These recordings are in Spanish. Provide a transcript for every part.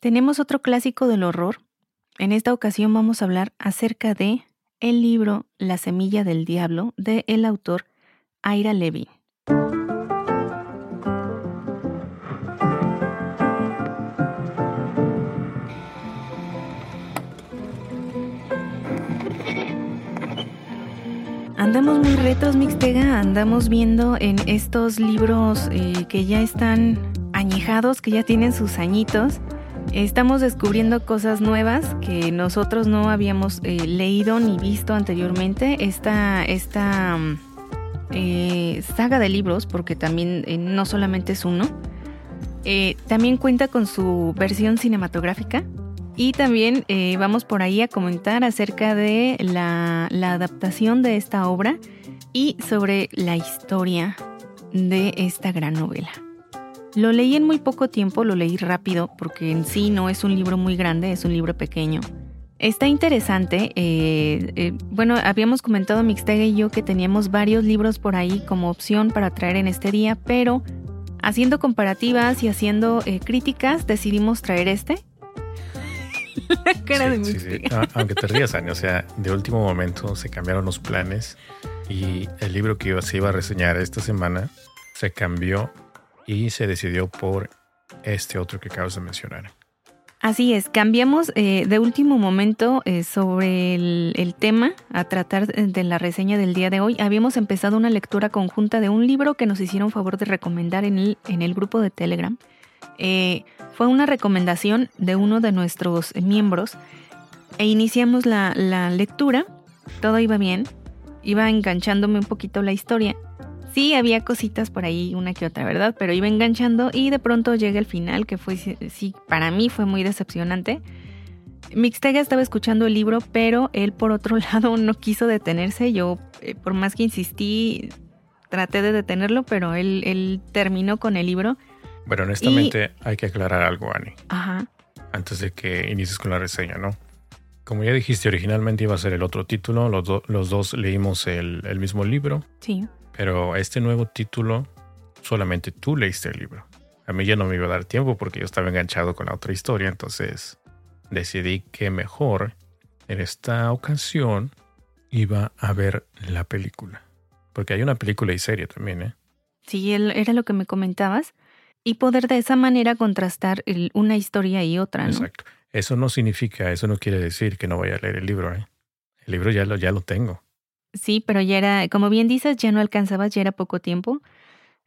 Tenemos otro clásico del horror. En esta ocasión vamos a hablar acerca de el libro La semilla del diablo de el autor Ira Levy. Andamos muy retos, Mixtega. Andamos viendo en estos libros eh, que ya están añejados, que ya tienen sus añitos. Estamos descubriendo cosas nuevas que nosotros no habíamos eh, leído ni visto anteriormente. Esta, esta mm, eh, saga de libros, porque también no solamente es uno, también cuenta con su versión cinematográfica. Y también eh, vamos por ahí a comentar acerca de la, adaptación de esta obra y sobre la historia de esta gran novela. Lo leí en muy poco tiempo, lo leí rápido porque en sí no es un libro muy grande, es un libro pequeño. Está interesante. Eh, eh, bueno, habíamos comentado Mixtega y yo que teníamos varios libros por ahí como opción para traer en este día, pero haciendo comparativas y haciendo críticas decidimos traer este Ah, aunque te rías, Año, o sea, de último momento se cambiaron los planes y el libro que se iba a reseñar esta semana se cambió y se decidió por este otro que acabas de mencionar. Así es, cambiamos eh, de último momento eh, sobre el, tema a tratar de la reseña del día de hoy. Habíamos empezado una lectura conjunta de un libro que nos hicieron favor de recomendar en el, en el grupo de Telegram. Eh, fue una recomendación de uno de nuestros miembros e iniciamos la, lectura. Todo iba bien, iba enganchándome un poquito la historia. Sí, había cositas por ahí, una que otra, ¿verdad? Pero iba enganchando y de pronto llega el final, que fue, sí, para mí fue muy decepcionante. Mixtega estaba escuchando el libro, pero él por otro lado no quiso detenerse. Yo, eh, por más que insistí, traté de detenerlo, pero él, él terminó con el libro bueno, honestamente hay que aclarar algo, Ani. Ajá. Antes de que inicies con la reseña, ¿no? Como ya dijiste, originalmente iba a ser el otro título. Los, los dos leímos el, el, mismo libro. Sí. Pero este nuevo título, solamente tú leíste el libro. A mí ya no me iba a dar tiempo porque yo estaba enganchado con la otra historia. Entonces decidí que mejor en esta ocasión iba a ver la película. Porque hay una película y serie también, ¿eh? Sí, era lo que me comentabas y poder de esa manera contrastar una historia y otra. ¿no? Exacto. Eso no significa, eso no quiere decir que no vaya a leer el libro. ¿eh? El libro ya lo, ya lo tengo. Sí, pero ya era, como bien dices, ya no alcanzabas, ya era poco tiempo.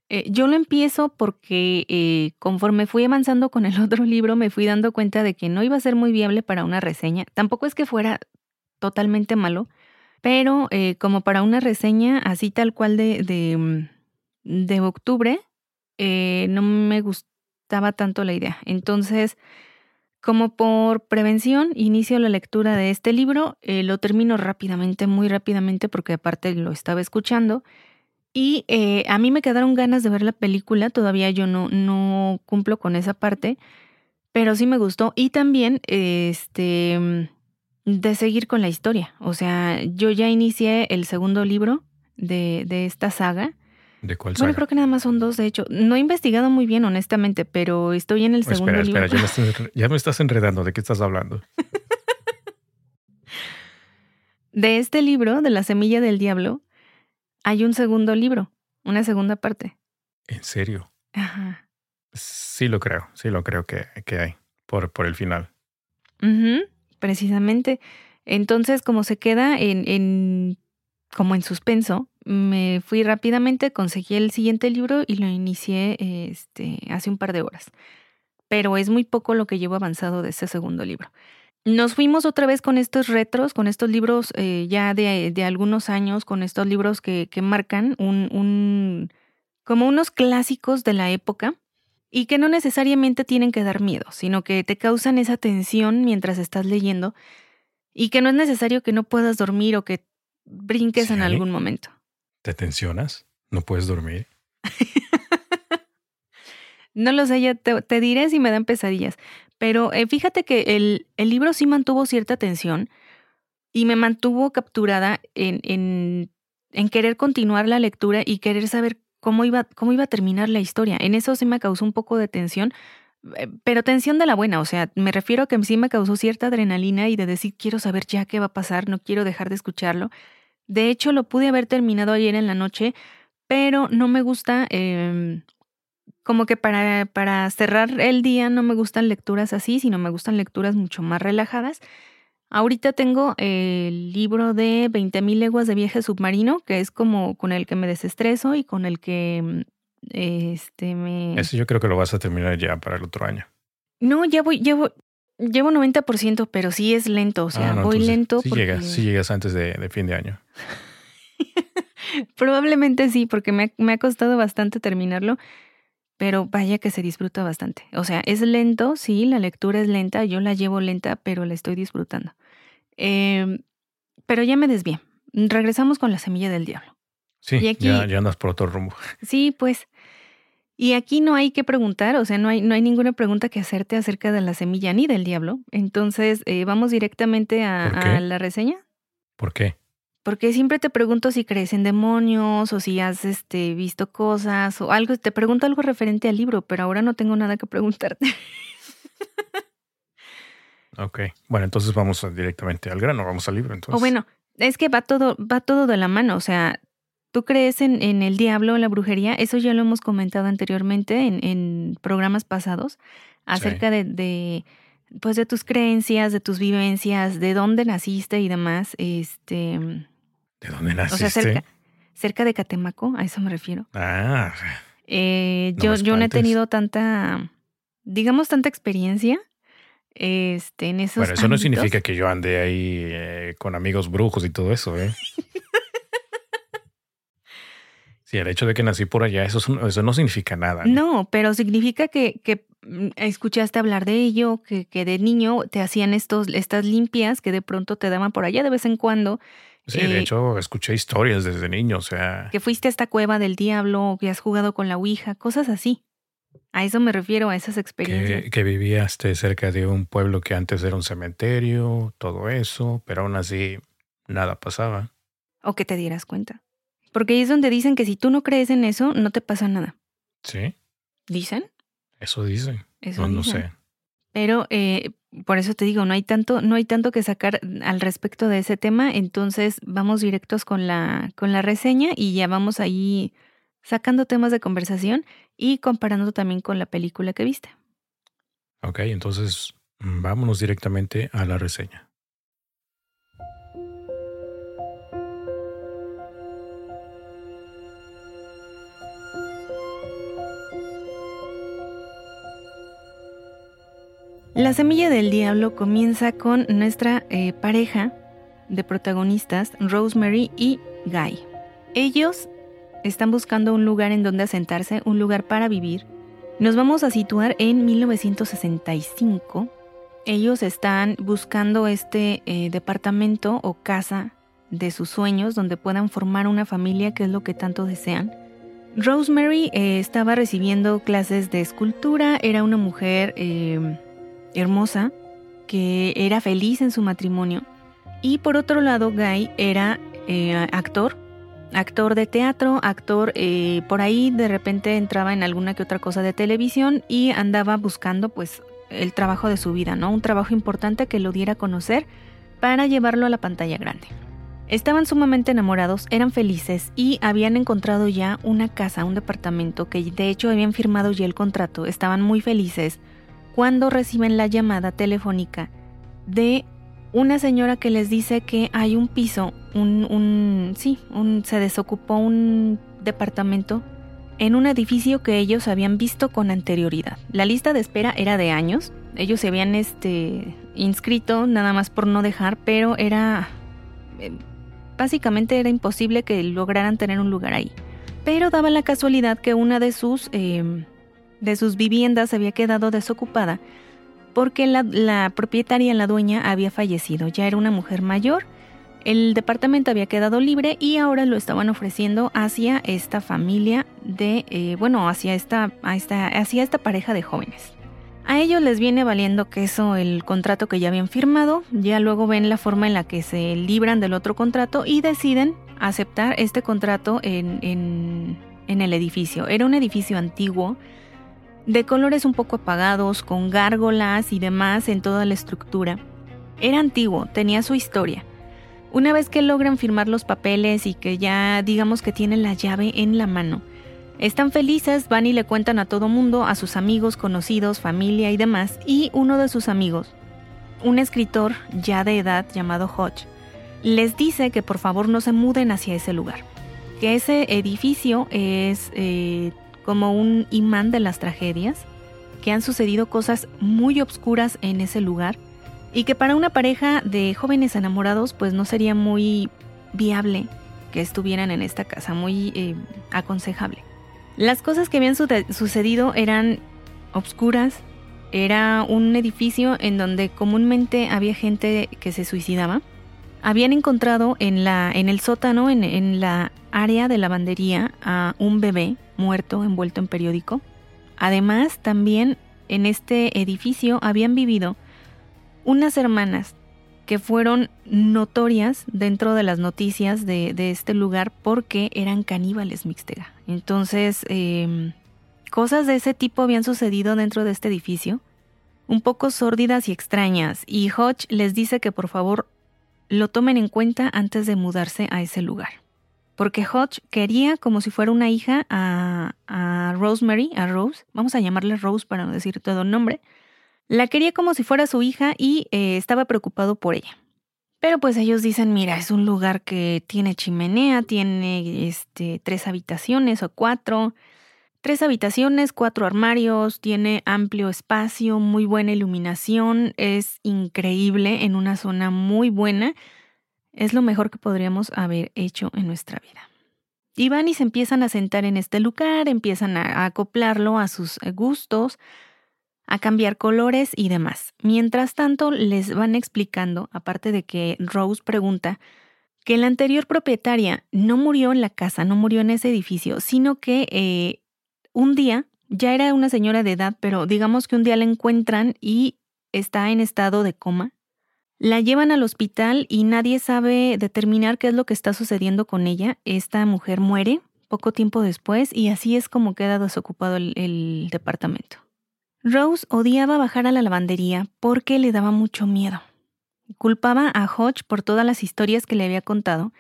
Eh, yo lo empiezo porque eh, conforme fui avanzando con el otro libro me fui dando cuenta de que no iba a ser muy viable para una reseña. Tampoco es que fuera totalmente malo, pero eh, como para una reseña así tal cual de, de, de octubre, no me gustaba tanto la idea. Entonces, como por prevención, inicio la lectura de este libro, eh, lo termino rápidamente, muy rápidamente, porque aparte lo estaba escuchando. Y eh, a mí me quedaron ganas de ver la película, todavía yo no, no cumplo con esa parte, pero sí me gustó. Y también, este, de seguir con la historia. O sea, yo ya inicié el segundo libro de, de esta saga ¿De cuál Bueno, creo que nada más son dos, de hecho. No he investigado muy bien, honestamente, pero estoy en el segundo espera, libro. Espera, ya me, ya me estás enredando. ¿De qué estás hablando? de este libro, de La Semilla del Diablo, hay un segundo libro, una segunda parte. ¿En serio? Ajá. Sí lo creo, sí lo creo que, que hay, por, por el final. precisamente. Entonces, como se queda en, en como en suspenso, me fui rápidamente, conseguí el siguiente libro y lo inicié este, hace un par de horas. Pero es muy poco lo que llevo avanzado de ese segundo libro. Nos fuimos otra vez con estos retros, con estos libros eh, ya de, de, algunos años, con estos libros que, que marcan un, un, como unos clásicos de la época y que no necesariamente tienen que dar miedo, sino que te causan esa tensión mientras estás leyendo y que no es necesario que no puedas dormir o que brinques en algún momento. ¿Te tensionas? ¿No puedes dormir? no lo sé, ya te, diré si me dan pesadillas. Pero eh, fíjate que el, el, libro sí mantuvo cierta tensión y me mantuvo capturada en, en, en, querer continuar la lectura y querer saber cómo iba, cómo iba a terminar la historia. En eso sí me causó un poco de tensión. Eh, pero tensión de la buena, o sea, me refiero a que sí me causó cierta adrenalina y de decir, quiero saber ya qué va a pasar, no quiero dejar de escucharlo. De hecho, lo pude haber terminado ayer en la noche, pero no me gusta, em, como que para, para cerrar el día no me gustan lecturas así, sino me gustan lecturas mucho más relajadas. Ahorita tengo el libro de 20.000 leguas de viaje submarino, que es como con el que me desestreso y con el que mm, este me... Ese yo creo que lo vas a terminar ya para el otro año. No, ya voy, llevo, llevo 90%, pero sí es lento, o sea, Ah, no, voy lento. Sí porque- llegas, sí llegas antes de, de fin de año. Probablemente sí, porque me ha, me ha costado bastante terminarlo, pero vaya que se disfruta bastante. O sea, es lento, sí, la lectura es lenta, yo la llevo lenta, pero la estoy disfrutando. Em, pero ya me desvié. Regresamos con la semilla del diablo. Sí, aquí- ya, ya andas por otro rumbo. Sí, pues. Y aquí no hay que preguntar, o sea, no hay, no hay ninguna pregunta que hacerte acerca de la semilla ni del diablo. Entonces, eh, vamos directamente a, la reseña. ¿Por qué? Porque siempre te pregunto si crees en demonios o si has este, visto cosas o algo. Te pregunto algo referente al libro, pero ahora no tengo nada que preguntarte. Ok. Bueno, entonces vamos directamente al grano, vamos al libro entonces. o bueno, es que va todo, va todo de la mano. O sea, tú crees en, en el diablo, en la brujería. Eso ya lo hemos comentado anteriormente en, en programas pasados acerca de, de, pues de tus creencias, de tus vivencias, de dónde naciste y demás. Este, ¿De dónde o naciste? sea, cerca, cerca de Catemaco, a eso me refiero. Ah, Eh, No yo, yo no he tenido tanta, digamos, tanta experiencia este, en esos bueno, eso no significa que yo ande ahí eh, con amigos brujos y todo eso, ¿eh? Sí, el hecho de que nací por allá, eso, eso no significa nada. No, pero significa que, que mm, escuchaste hablar de ello, que, que de niño te hacían estos, estas limpias que de pronto te daban por allá de vez en cuando, Sí, eh, de hecho, escuché historias desde niño, o sea, que fuiste a esta cueva del diablo, que has jugado con la Ouija, cosas así. A eso me refiero, a esas experiencias. que, que vivía este, cerca de un pueblo que antes era un cementerio, todo eso, pero aún así nada pasaba. O que te dieras cuenta. Porque ahí es donde dicen que si tú no crees en eso, no te pasa nada. Sí, ¿Dicen? eso dicen. Eso No, no dicen. sé. Pero eh, por eso te digo, no hay tanto, no hay tanto que sacar al respecto de ese tema. Entonces vamos directos con la, con la reseña y ya vamos ahí sacando temas de conversación y comparando también con la película que viste. Ok, entonces mm, vámonos directamente a la reseña. La semilla del diablo comienza con nuestra eh, pareja de protagonistas, Rosemary y Guy. Ellos están buscando un lugar en donde asentarse, un lugar para vivir. Nos vamos a situar en 1965. Ellos están buscando este eh, departamento o casa de sus sueños donde puedan formar una familia, que es lo que tanto desean. Rosemary eh, estaba recibiendo clases de escultura, era una mujer hermosa que era feliz en su matrimonio. Y por otro lado, Guy era eh, actor, actor de teatro, actor eh, por ahí de repente entraba en alguna que otra cosa de televisión y andaba buscando pues el trabajo de su vida, ¿no? Un trabajo importante que lo diera a conocer para llevarlo a la pantalla grande. Estaban sumamente enamorados, eran felices y habían encontrado ya una casa, un departamento que de hecho habían firmado ya el contrato, estaban muy felices cuando reciben la llamada telefónica de una señora que les dice que hay un piso, un, un sí, un, se desocupó un departamento en un edificio que ellos habían visto con anterioridad. La lista de espera era de años, ellos se habían este, inscrito nada más por no dejar, pero era... eh, básicamente era imposible que lograran tener un lugar ahí. Pero daba la casualidad que una de sus, eh, de sus viviendas había quedado desocupada porque la, propietaria, la dueña, había fallecido. Ya era una mujer mayor. El departamento había quedado libre y ahora lo estaban ofreciendo hacia esta familia de, eh, bueno, hacia esta, esta, hacia esta pareja de jóvenes. A ellos les viene valiendo queso el contrato que ya habían firmado, ya luego ven la forma en la que se libran del otro contrato y deciden aceptar este contrato en, en, en el edificio. Era un edificio antiguo, de colores un poco apagados, con gárgolas y demás en toda la estructura. Era antiguo, tenía su historia. Una vez que logran firmar los papeles y que ya digamos que tienen la llave en la mano, están felices, van y le cuentan a todo mundo, a sus amigos, conocidos, familia y demás, y uno de sus amigos, un escritor ya de edad llamado Hodge, les dice que por favor no se muden hacia ese lugar, que ese edificio es eh, como un imán de las tragedias, que han sucedido cosas muy obscuras en ese lugar y que para una pareja de jóvenes enamorados pues no sería muy viable que estuvieran en esta casa, muy eh, aconsejable. Las cosas que habían sucedido eran obscuras, era un edificio en donde comúnmente había gente que se suicidaba. Habían encontrado en, la, en el sótano, en, en la área de lavandería, a un bebé muerto envuelto en periódico. Además, también en este edificio habían vivido unas hermanas que fueron notorias dentro de las noticias de, este lugar porque eran caníbales mixtega. Entonces, em, cosas de ese tipo habían sucedido dentro de este edificio, un poco sórdidas y extrañas, y Hodge les dice que por favor lo tomen en cuenta antes de mudarse a ese lugar porque Hodge quería como si fuera una hija a, Rosemary, a Rose, vamos a llamarle Rose para no decir todo nombre, la quería como si fuera su hija y eh, estaba preocupado por ella. Pero pues ellos dicen, mira, es un lugar que tiene chimenea, tiene este, tres habitaciones o cuatro, tres habitaciones, cuatro armarios, tiene amplio espacio, muy buena iluminación, es increíble en una zona muy buena es lo mejor que podríamos haber hecho en nuestra vida. Y van y se empiezan a sentar en este lugar, empiezan a acoplarlo a sus eh, gustos, a cambiar colores y demás. Mientras tanto, les van explicando, aparte de que Rose pregunta, que la anterior propietaria no murió en la casa, no murió en ese edificio, sino que eh, un día, ya era una señora de edad, pero digamos que un día la encuentran y está en estado de coma, la llevan al hospital y nadie sabe determinar qué es lo que está sucediendo con ella. Esta mujer muere poco tiempo después y así es como queda desocupado el, departamento. Rose odiaba bajar a la lavandería porque le daba mucho miedo. Culpaba a Hodge por todas las historias que le había contado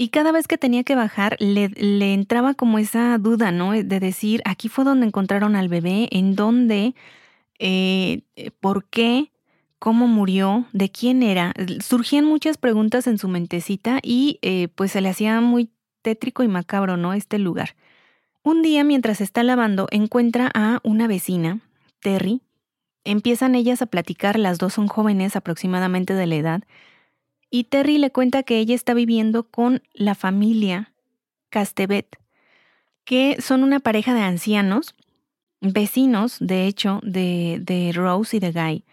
y cada vez que tenía que bajar le, entraba como esa duda, ¿no? De decir, aquí fue donde encontraron al bebé, en dónde, eh, por qué, cómo murió, de quién era. Surgían muchas preguntas en su mentecita y eh, pues se le hacía muy tétrico y macabro, ¿no? Este lugar. Un día, mientras está lavando, encuentra a una vecina, Terry. Empiezan ellas a platicar, las dos son jóvenes aproximadamente de la edad, y Terry le cuenta que ella está viviendo con la familia Castevet, que son una pareja de ancianos, vecinos, de hecho, de, de Rose y de Guy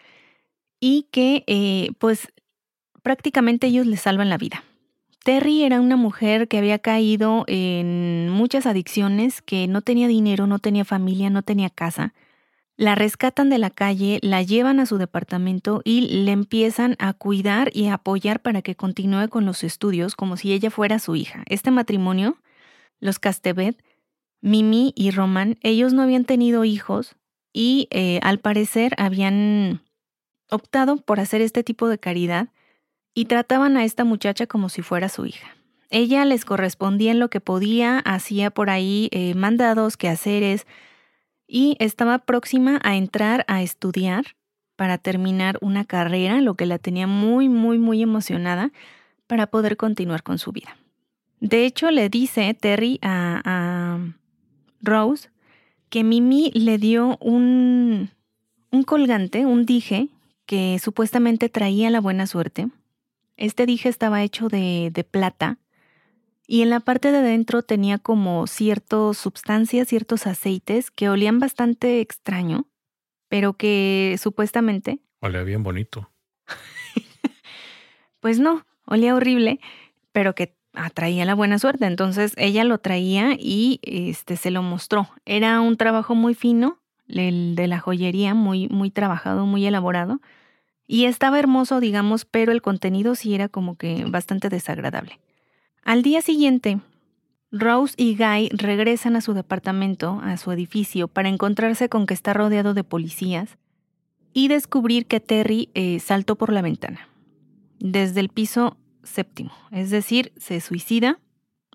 y que eh, pues prácticamente ellos le salvan la vida. Terry era una mujer que había caído en muchas adicciones, que no tenía dinero, no tenía familia, no tenía casa. La rescatan de la calle, la llevan a su departamento y le empiezan a cuidar y a apoyar para que continúe con los estudios como si ella fuera su hija. Este matrimonio, los Castevet, Mimi y Roman, ellos no habían tenido hijos y eh, al parecer habían optado por hacer este tipo de caridad y trataban a esta muchacha como si fuera su hija. Ella les correspondía en lo que podía, hacía por ahí eh, mandados, quehaceres y estaba próxima a entrar a estudiar para terminar una carrera, lo que la tenía muy, muy, muy emocionada para poder continuar con su vida. De hecho, le dice Terry a, a Rose que Mimi le dio un, un colgante, un dije, que supuestamente traía la buena suerte. Este dije estaba hecho de, de plata y en la parte de adentro tenía como ciertas sustancias, ciertos aceites que olían bastante extraño, pero que supuestamente... Olía bien bonito. pues no, olía horrible, pero que atraía la buena suerte. Entonces ella lo traía y este, se lo mostró. Era un trabajo muy fino, el de la joyería, muy, muy trabajado, muy elaborado. Y estaba hermoso, digamos, pero el contenido sí era como que bastante desagradable. Al día siguiente, Rose y Guy regresan a su departamento, a su edificio, para encontrarse con que está rodeado de policías y descubrir que Terry eh, saltó por la ventana, desde el piso séptimo, es decir, se suicida.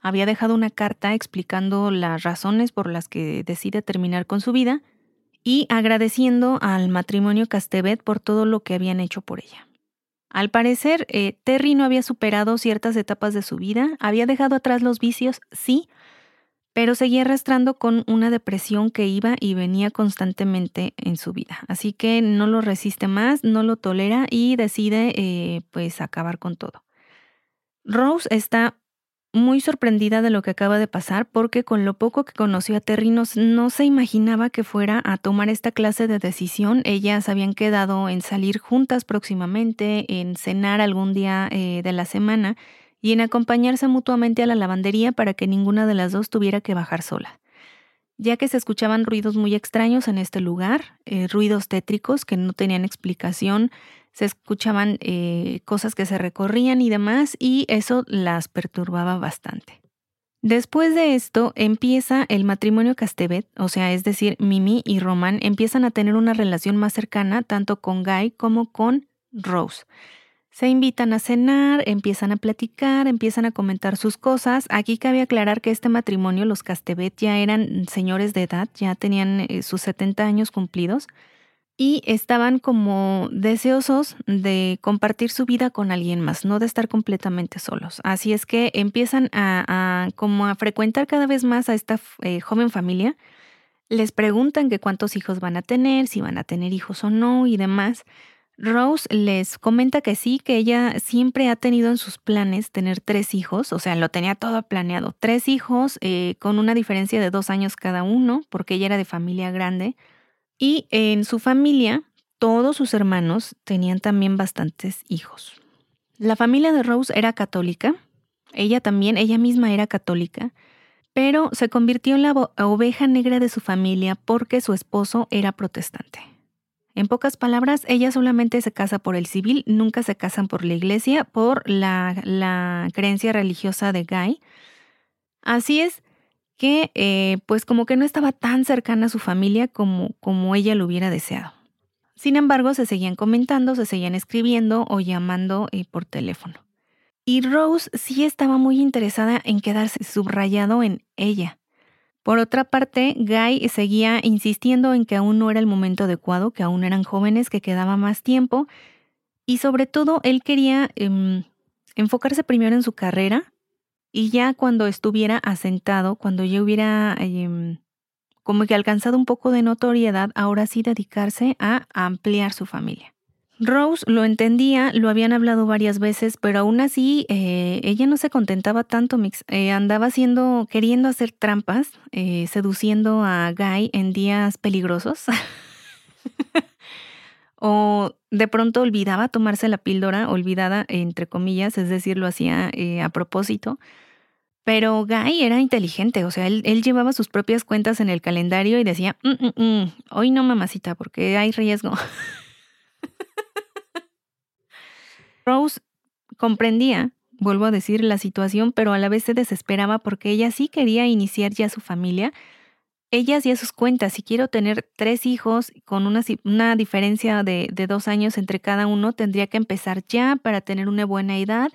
Había dejado una carta explicando las razones por las que decide terminar con su vida y agradeciendo al matrimonio Castevet por todo lo que habían hecho por ella. Al parecer, eh, Terry no había superado ciertas etapas de su vida, había dejado atrás los vicios, sí, pero seguía arrastrando con una depresión que iba y venía constantemente en su vida. Así que no lo resiste más, no lo tolera y decide eh, pues acabar con todo. Rose está muy sorprendida de lo que acaba de pasar porque con lo poco que conoció a Terry no, se imaginaba que fuera a tomar esta clase de decisión. Ellas habían quedado en salir juntas próximamente, en cenar algún día eh, de la semana y en acompañarse mutuamente a la lavandería para que ninguna de las dos tuviera que bajar sola. Ya que se escuchaban ruidos muy extraños en este lugar, eh, ruidos tétricos que no tenían explicación, se escuchaban eh, cosas que se recorrían y demás, y eso las perturbaba bastante. Después de esto empieza el matrimonio Castevet, o sea, es decir, Mimi y Román empiezan a tener una relación más cercana tanto con Guy como con Rose. Se invitan a cenar, empiezan a platicar, empiezan a comentar sus cosas. Aquí cabe aclarar que este matrimonio, los Castevet, ya eran señores de edad, ya tenían eh, sus 70 años cumplidos y estaban como deseosos de compartir su vida con alguien más, no de estar completamente solos. Así es que empiezan a, como a frecuentar cada vez más a esta eh, joven familia. Les preguntan que cuántos hijos van a tener, si van a tener hijos o no y demás. Rose les comenta que sí, que ella siempre ha tenido en sus planes tener tres hijos, o sea, lo tenía todo planeado. Tres hijos eh, con una diferencia de dos años cada uno, porque ella era de familia grande. Y en su familia, todos sus hermanos tenían también bastantes hijos. La familia de Rose era católica, ella también, ella misma era católica, pero se convirtió en la oveja negra de su familia porque su esposo era protestante. En pocas palabras, ella solamente se casa por el civil, nunca se casan por la iglesia, por la, creencia religiosa de Guy. Así es que eh, pues como que no estaba tan cercana a su familia como, como ella lo hubiera deseado. Sin embargo, se seguían comentando, se seguían escribiendo o llamando eh, por teléfono. Y Rose sí estaba muy interesada en quedarse subrayado en ella. Por otra parte, Guy seguía insistiendo en que aún no era el momento adecuado, que aún eran jóvenes, que quedaba más tiempo y sobre todo él quería em, enfocarse primero en su carrera y ya cuando estuviera asentado, cuando ya hubiera em, como que alcanzado un poco de notoriedad, ahora sí dedicarse a ampliar su familia. Rose lo entendía, lo habían hablado varias veces, pero aún así eh, ella no se contentaba tanto, Mix. Eh, andaba haciendo, queriendo hacer trampas, eh, seduciendo a Guy en días peligrosos. o de pronto olvidaba tomarse la píldora, olvidada entre comillas, es decir, lo hacía eh, a propósito. Pero Guy era inteligente, o sea, él, llevaba sus propias cuentas en el calendario y decía, mm, mm, mm, hoy no mamacita, porque hay riesgo. Rose comprendía, vuelvo a decir, la situación, pero a la vez se desesperaba porque ella sí quería iniciar ya su familia ella hacía sus cuentas. Si quiero tener tres hijos con una, diferencia de, dos años entre cada uno, tendría que empezar ya para tener una buena edad,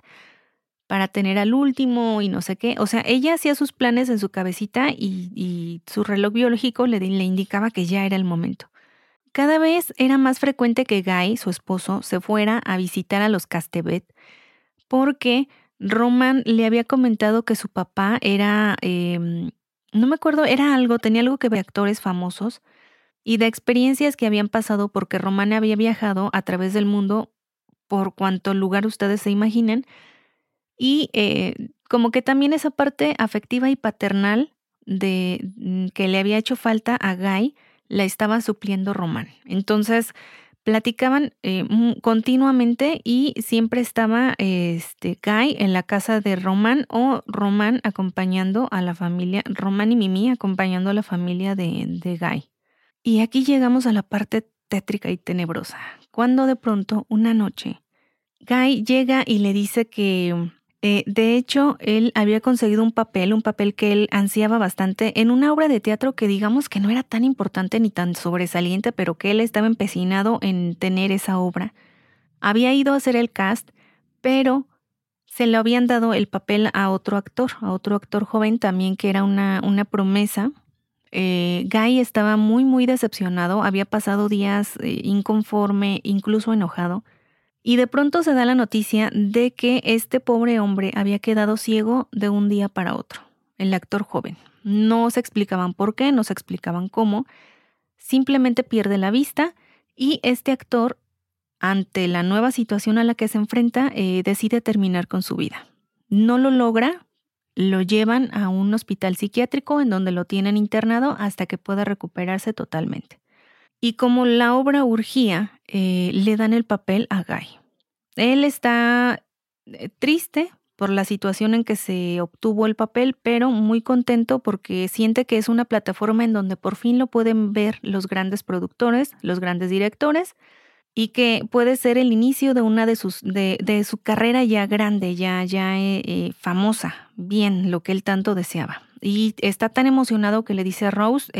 para tener al último y no sé qué. O sea, ella hacía sus planes en su cabecita y, y su reloj biológico le, indicaba que ya era el momento. Cada vez era más frecuente que Guy, su esposo, se fuera a visitar a los Castevet porque Roman le había comentado que su papá era eh, no me acuerdo, era algo, tenía algo que ver actores famosos y de experiencias que habían pasado porque Romana había viajado a través del mundo por cuanto lugar ustedes se imaginen y eh, como que también esa parte afectiva y paternal de mm, que le había hecho falta a Guy la estaba supliendo Román. Entonces, platicaban eh, continuamente y siempre estaba este Guy en la casa de Román o Román acompañando a la familia, Román y Mimi acompañando a la familia de, de Guy. Y aquí llegamos a la parte tétrica y tenebrosa, cuando de pronto una noche Guy llega y le dice que Eh, de hecho, él había conseguido un papel, un papel que él ansiaba bastante en una obra de teatro que digamos que no era tan importante ni tan sobresaliente, pero que él estaba empecinado en tener esa obra. Había ido a hacer el cast, pero se le habían dado el papel a otro actor, a otro actor joven también que era una, promesa. Eh, Guy estaba muy, muy decepcionado, había pasado días eh, inconforme, incluso enojado y de pronto se da la noticia de que este pobre hombre había quedado ciego de un día para otro, el actor joven. No se explicaban por qué, no se explicaban cómo, simplemente pierde la vista y este actor, ante la nueva situación a la que se enfrenta, eh, decide terminar con su vida. No lo logra, lo llevan a un hospital psiquiátrico en donde lo tienen internado hasta que pueda recuperarse totalmente. Y como la obra urgía, eh, le dan el papel a Guy. Él está eh, triste por la situación en que se obtuvo el papel, pero muy contento porque siente que es una plataforma en donde por fin lo pueden ver los grandes productores, los grandes directores, y que puede ser el inicio de una de sus de, su carrera ya grande, ya ya eh, famosa, bien lo que él tanto deseaba. Y está tan emocionado que le dice a Rose,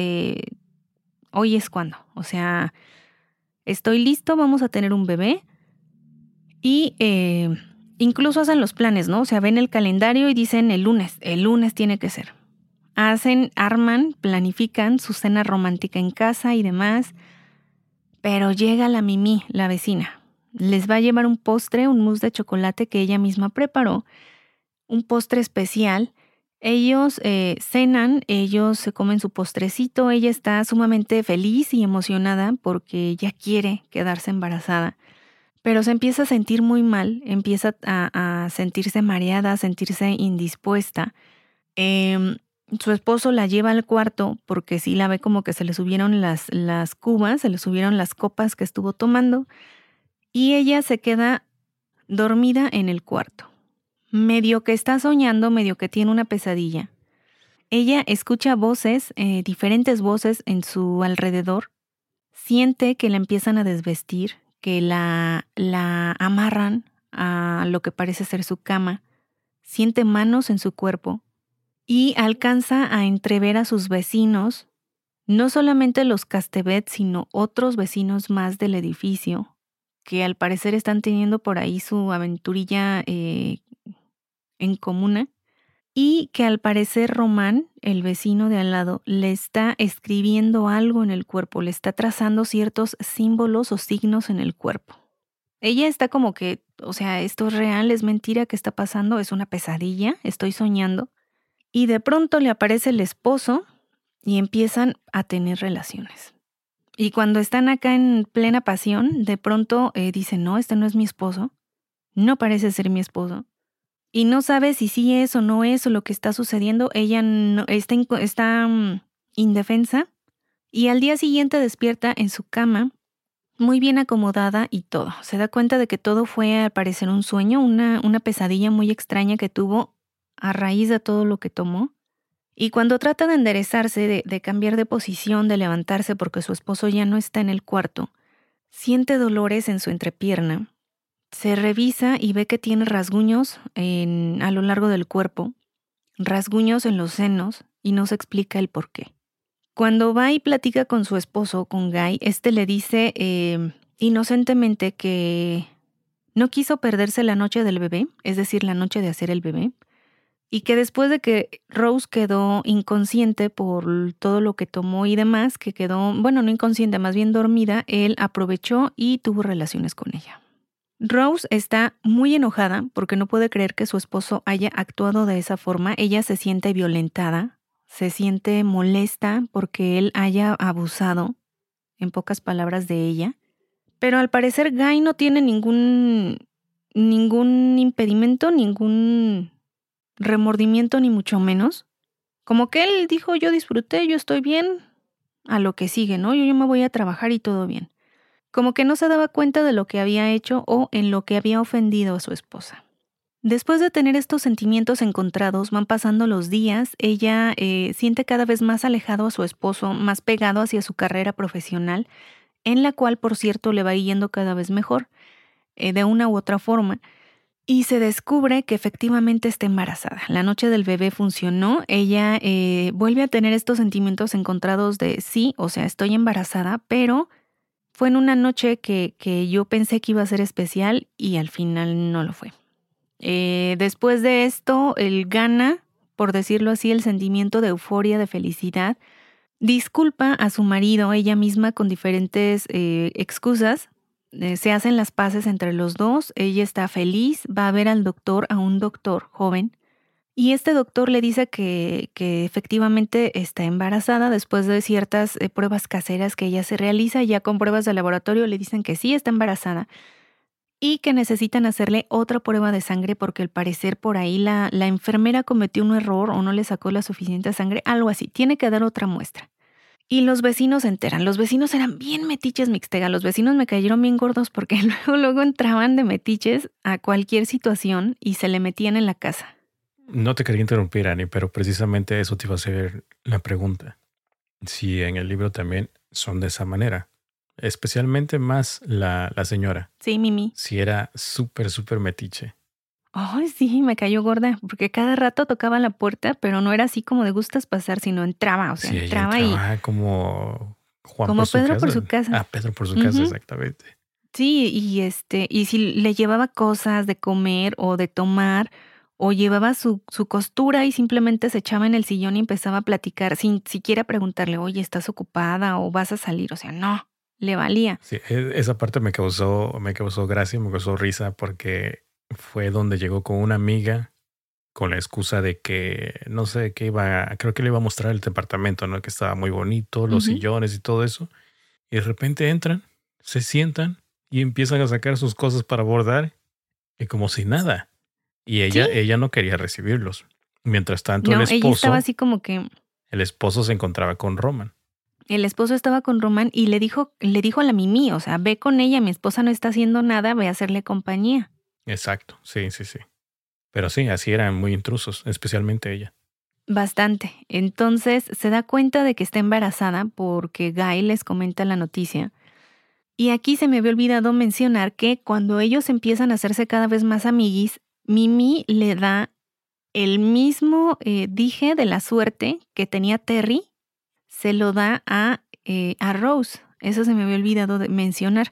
hoy es cuando. O sea, estoy listo, vamos a tener un bebé. Y eh, incluso hacen los planes, ¿no? O sea, ven el calendario y dicen el lunes, el lunes tiene que ser. Hacen, arman, planifican su cena romántica en casa y demás. Pero llega la Mimi, la vecina. Les va a llevar un postre, un mousse de chocolate que ella misma preparó, un postre especial ellos eh, cenan, ellos se comen su postrecito, ella está sumamente feliz y emocionada porque ya quiere quedarse embarazada, pero se empieza a sentir muy mal, empieza a, sentirse mareada, a sentirse indispuesta. Em, su esposo la lleva al cuarto porque sí la ve como que se le subieron las, las cubas, se le subieron las copas que estuvo tomando y ella se queda dormida en el cuarto medio que está soñando, medio que tiene una pesadilla. Ella escucha voces, eh, diferentes voces en su alrededor, siente que la empiezan a desvestir, que la, la amarran a lo que parece ser su cama, siente manos en su cuerpo y alcanza a entrever a sus vecinos, no solamente los Castebet, sino otros vecinos más del edificio, que al parecer están teniendo por ahí su aventurilla eh, en comuna y que al parecer Román, el vecino de al lado, le está escribiendo algo en el cuerpo, le está trazando ciertos símbolos o signos en el cuerpo. Ella está como que, o sea, esto es real, es mentira que está pasando, es una pesadilla, estoy soñando. Y de pronto le aparece el esposo y empiezan a tener relaciones. Y cuando están acá en plena pasión, de pronto eh, dice, no, este no es mi esposo, no parece ser mi esposo y no sabe si sí es o no es o lo que está sucediendo, ella está, está mm, indefensa y al día siguiente despierta en su cama, muy bien acomodada y todo. Se da cuenta de que todo fue al parecer un sueño, una, una pesadilla muy extraña que tuvo a raíz de todo lo que tomó. Y cuando trata de enderezarse, de, de cambiar de posición, de levantarse porque su esposo ya no está en el cuarto, siente dolores en su entrepierna se revisa y ve que tiene rasguños en, a lo largo del cuerpo, rasguños en los senos y no se explica el por qué. Cuando va y platica con su esposo, con Guy, este le dice eh, inocentemente que no quiso perderse la noche del bebé, es decir, la noche de hacer el bebé, y que después de que Rose quedó inconsciente por todo lo que tomó y demás, que quedó, bueno, no inconsciente, más bien dormida, él aprovechó y tuvo relaciones con ella. Rose está muy enojada porque no puede creer que su esposo haya actuado de esa forma. Ella se siente violentada, se siente molesta porque él haya abusado, en pocas palabras, de ella. Pero al parecer Guy no tiene ningún ningún impedimento, ningún remordimiento ni mucho menos. Como que él dijo, yo disfruté, yo estoy bien, a lo que sigue, ¿no? Yo, yo me voy a trabajar y todo bien como que no se daba cuenta de lo que había hecho o en lo que había ofendido a su esposa. Después de tener estos sentimientos encontrados, van pasando los días, ella eh, siente cada vez más alejado a su esposo, más pegado hacia su carrera profesional, en la cual, por cierto, le va yendo cada vez mejor, eh, de una u otra forma. y se descubre que efectivamente está embarazada. La noche del bebé funcionó, ella eh, vuelve a tener estos sentimientos encontrados de sí, o sea, estoy embarazada, pero fue en una noche que, yo pensé que iba a ser especial y al final no lo fue. Eh, después de esto, él gana, por decirlo así, el sentimiento de euforia, de felicidad. Disculpa a su marido, ella misma, con diferentes eh, excusas, eh, se hacen las paces entre los dos, ella está feliz, va a ver al doctor, a un doctor joven, y este doctor le dice que, efectivamente está embarazada después de ciertas eh, pruebas caseras que ella se realiza, ya con pruebas de laboratorio le dicen que sí está embarazada y que necesitan hacerle otra prueba de sangre porque al parecer por ahí la, la enfermera cometió un error o no le sacó la suficiente sangre, algo así, tiene que dar otra muestra. Y los vecinos se enteran. Los vecinos eran bien metiches mixtega. Los vecinos me cayeron bien gordos porque luego, luego entraban de metiches a cualquier situación y se le metían en la casa. No te quería interrumpir, Ani, pero precisamente eso te iba a hacer la pregunta. Si en el libro también son de esa manera. Especialmente más la, la señora. Sí, Mimi. Si era súper, súper metiche. Ay, sí, me cayó gorda, porque cada rato tocaba la puerta, pero no era así como de gustas pasar, sino entraba, o sea, Sí, entraba, entraba como Juan Como por Pedro casa. por su casa. Ah, Pedro por su casa, exactamente. y sí, y este, y si le llevaba cosas de comer o de tomar, o llevaba su, su costura y simplemente se echaba en el sillón y empezaba a platicar sin siquiera preguntarle, oye, ¿estás ocupada o vas a salir? O sea, no, le valía. Sí, e- esa parte me causó, me causó gracia, me causó risa porque fue donde llegó con una amiga con la excusa de que no sé qué iba, creo que le iba a mostrar el departamento, ¿no? Que estaba muy bonito, los sillones y todo eso. Y de repente entran, se sientan y empiezan a sacar sus cosas para bordar y como si nada. Y ella, Sí. ella no quería recibirlos. Mientras tanto, No, el ella esposo, estaba así como que el esposo se encontraba con Roman. el esposo estaba con Román y le dijo, le dijo a la Mimi, o sea, ve con ella, mi esposa no está haciendo nada, ve a hacerle compañía. Exacto, sí, sí, sí. Pero sí, así eran muy intrusos, especialmente ella. Bastante. Entonces se da cuenta de que está embarazada porque Guy les comenta la noticia. Y aquí se me había olvidado mencionar que cuando ellos empiezan a hacerse cada vez más amiguis, Mimi le da el mismo eh, dije de la suerte que tenía Terry, se lo da a, eh, a Rose. Eso se me había olvidado de mencionar.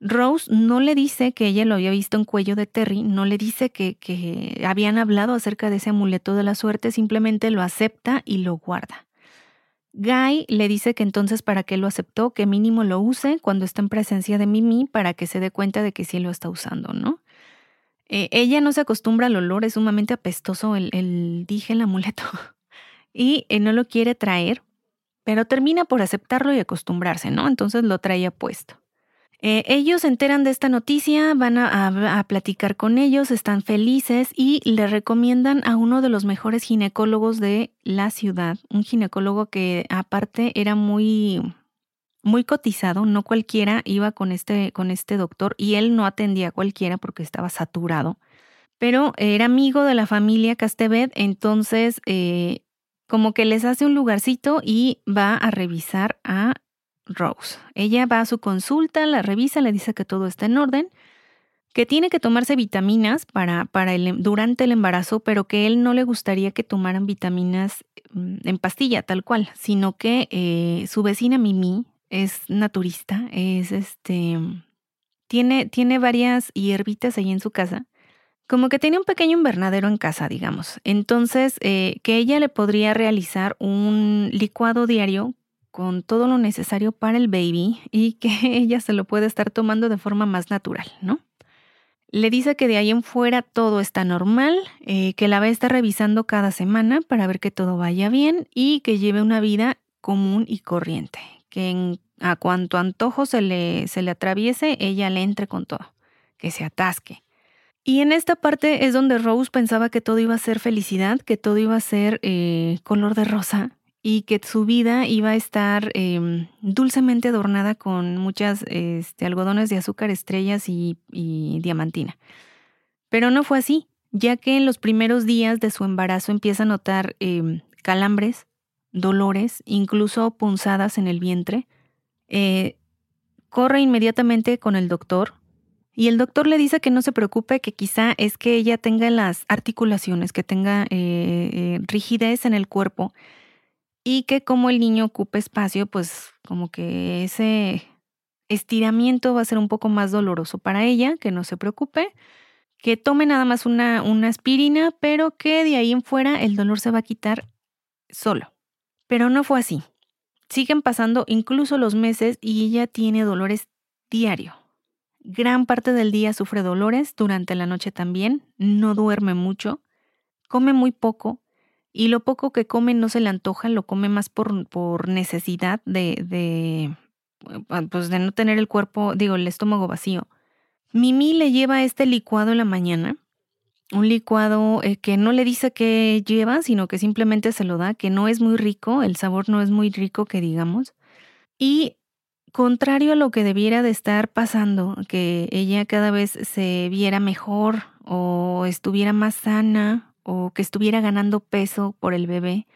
Rose no le dice que ella lo había visto en cuello de Terry, no le dice que, que habían hablado acerca de ese amuleto de la suerte, simplemente lo acepta y lo guarda. Guy le dice que entonces para qué lo aceptó, que mínimo lo use cuando está en presencia de Mimi para que se dé cuenta de que sí lo está usando, ¿no? Eh, ella no se acostumbra al olor, es sumamente apestoso el, dije, el amuleto, y eh, no lo quiere traer, pero termina por aceptarlo y acostumbrarse, ¿no? Entonces lo traía puesto. Eh, ellos se enteran de esta noticia, van a platicar con ellos, están felices y le recomiendan a uno de los mejores ginecólogos de la ciudad, un ginecólogo que aparte era muy, muy cotizado, no cualquiera iba con este, con este doctor y él no atendía a cualquiera porque estaba saturado, pero era amigo de la familia Castebet, entonces eh, como que les hace un lugarcito y va a revisar a Rose. Ella va a su consulta, la revisa, le dice que todo está en orden, que tiene que tomarse vitaminas para, para el, durante el embarazo, pero que él no le gustaría que tomaran vitaminas mm, en pastilla, tal cual, sino que eh, su vecina Mimi es naturista, es este. Tiene, tiene varias hierbitas ahí en su casa. Como que tiene un pequeño invernadero en casa, digamos. Entonces, eh, que ella le podría realizar un licuado diario con todo lo necesario para el baby y que ella se lo puede estar tomando de forma más natural, ¿no? Le dice que de ahí en fuera todo está normal, eh, que la va a estar revisando cada semana para ver que todo vaya bien y que lleve una vida común y corriente, que a cuanto antojo se le, se le atraviese, ella le entre con todo, que se atasque. Y en esta parte es donde Rose pensaba que todo iba a ser felicidad, que todo iba a ser eh, color de rosa y que su vida iba a estar eh, dulcemente adornada con muchas este, algodones de azúcar, estrellas y, diamantina. Pero no fue así, ya que en los primeros días de su embarazo empieza a notar eh, calambres, dolores, incluso punzadas en el vientre. Eh, corre inmediatamente con el doctor Y el doctor le dice que no se preocupe, que quizá es que ella tenga las articulaciones, que tenga eh, eh, rigidez en el cuerpo y que como el niño ocupa espacio, pues como que ese estiramiento va a ser un poco más doloroso para ella, que no se preocupe, que tome nada más una, una aspirina, pero que de ahí en fuera el dolor se va a quitar solo. Pero no fue así. Siguen pasando incluso los meses y ella tiene dolores diario. Gran parte del día sufre dolores, durante la noche también, no duerme mucho, come muy poco y lo poco que come no se le antoja, lo come más por, por necesidad de, de, pues de no tener el cuerpo, digo, el estómago vacío. Mimi le lleva este licuado en la mañana, un licuado eh, que no le dice qué lleva, sino que simplemente se lo da, que no es muy rico, el sabor no es muy rico, que digamos. Y contrario a lo que debiera de estar pasando, que ella cada vez se viera mejor o estuviera más sana o que estuviera ganando peso por el bebé,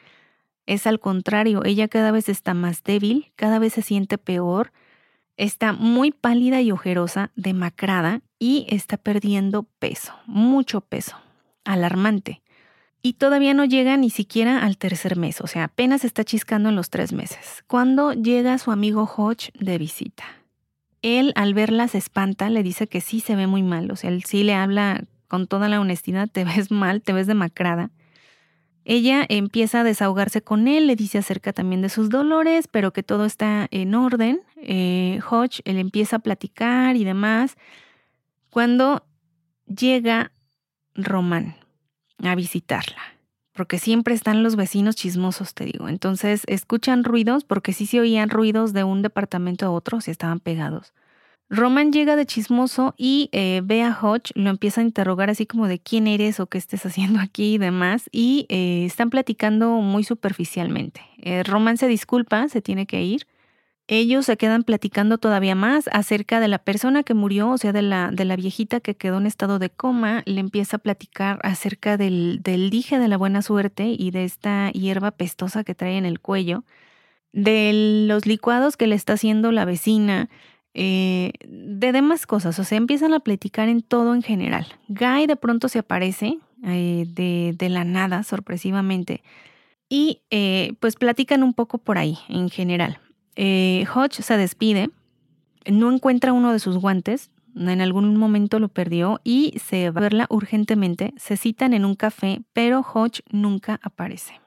es al contrario, ella cada vez está más débil, cada vez se siente peor, está muy pálida y ojerosa, demacrada y está perdiendo peso, mucho peso, alarmante y todavía no llega ni siquiera al tercer mes, o sea, apenas está chiscando en los tres meses, cuando llega su amigo Hodge de visita. Él al verla se espanta, le dice que sí se ve muy mal, o sea, él sí le habla con toda la honestidad, te ves mal, te ves demacrada. Ella empieza a desahogarse con él, le dice acerca también de sus dolores, pero que todo está en orden. Eh, Hodge, él empieza a platicar y demás. Cuando llega Román, a visitarla, porque siempre están los vecinos chismosos, te digo. Entonces escuchan ruidos, porque sí se oían ruidos de un departamento a otro, si estaban pegados. Roman llega de chismoso y eh, ve a Hodge, lo empieza a interrogar así como de quién eres o qué estés haciendo aquí y demás, y eh, están platicando muy superficialmente. Eh, Roman se disculpa, se tiene que ir, ellos se quedan platicando todavía más acerca de la persona que murió, o sea, de la, de la viejita que quedó en estado de coma. Le empieza a platicar acerca del, del dije de la buena suerte y de esta hierba pestosa que trae en el cuello, de los licuados que le está haciendo la vecina, eh, de demás cosas. O sea, empiezan a platicar en todo en general. Guy de pronto se aparece eh, de, de, la nada, sorpresivamente. Y eh, pues platican un poco por ahí, en general. Hodge se despide, no encuentra uno de sus guantes, en algún momento lo perdió y se va a verla urgentemente. Se citan en un café, pero Hodge nunca aparece.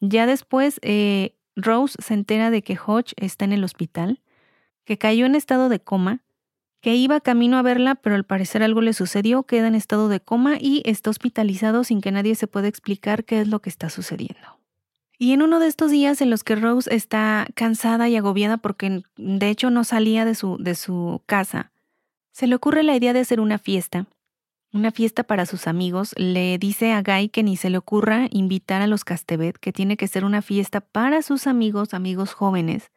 Ya después, Rose se entera de que Hodge está en el hospital, que cayó en estado de coma, que iba camino a verla, pero al parecer algo le sucedió, queda en estado de coma y está hospitalizado sin que nadie se pueda explicar qué es lo que está sucediendo. Y en uno de estos días en los que Rose está cansada y agobiada porque de hecho no salía de su, de su casa, se le ocurre la idea de hacer una fiesta. Una fiesta para sus amigos. Le dice a Guy que ni se le ocurra invitar a los Castevet, que tiene que ser una fiesta para sus amigos, amigos jóvenes,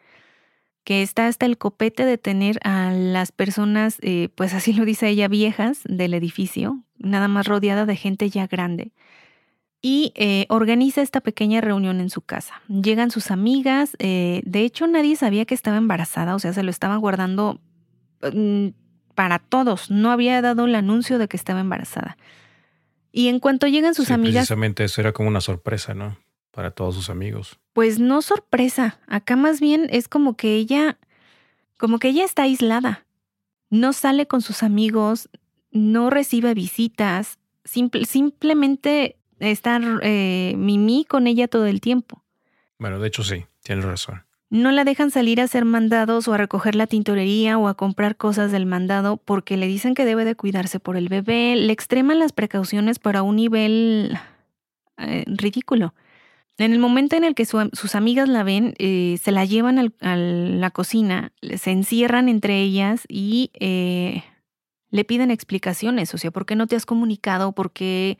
que está hasta el copete de tener a las personas, eh, pues así lo dice ella, viejas del edificio, nada más rodeada de gente ya grande y eh, organiza esta pequeña reunión en su casa. Llegan sus amigas, eh, de hecho nadie sabía que estaba embarazada, o sea, se lo estaba guardando mm, para todos, no había dado el anuncio de que estaba embarazada. Y en cuanto llegan sus amigas... Precisamente eso era como una sorpresa, ¿no? Para todos sus amigos. Pues no sorpresa, acá más bien es como que ella, como que ella está aislada, no sale con sus amigos, no recibe visitas, simplemente estar eh, Mimi con ella todo el tiempo. Bueno, de hecho sí, tienes razón. No la dejan salir a hacer mandados o a recoger la tintorería o a comprar cosas del mandado porque le dicen que debe de cuidarse por el bebé, le extreman las precauciones para un nivel eh, ridículo. En el momento en el que sus amigas la ven, eh, se la llevan a la cocina, se encierran entre ellas y eh, le piden explicaciones. O sea, ¿por qué no te has comunicado? ¿Por qué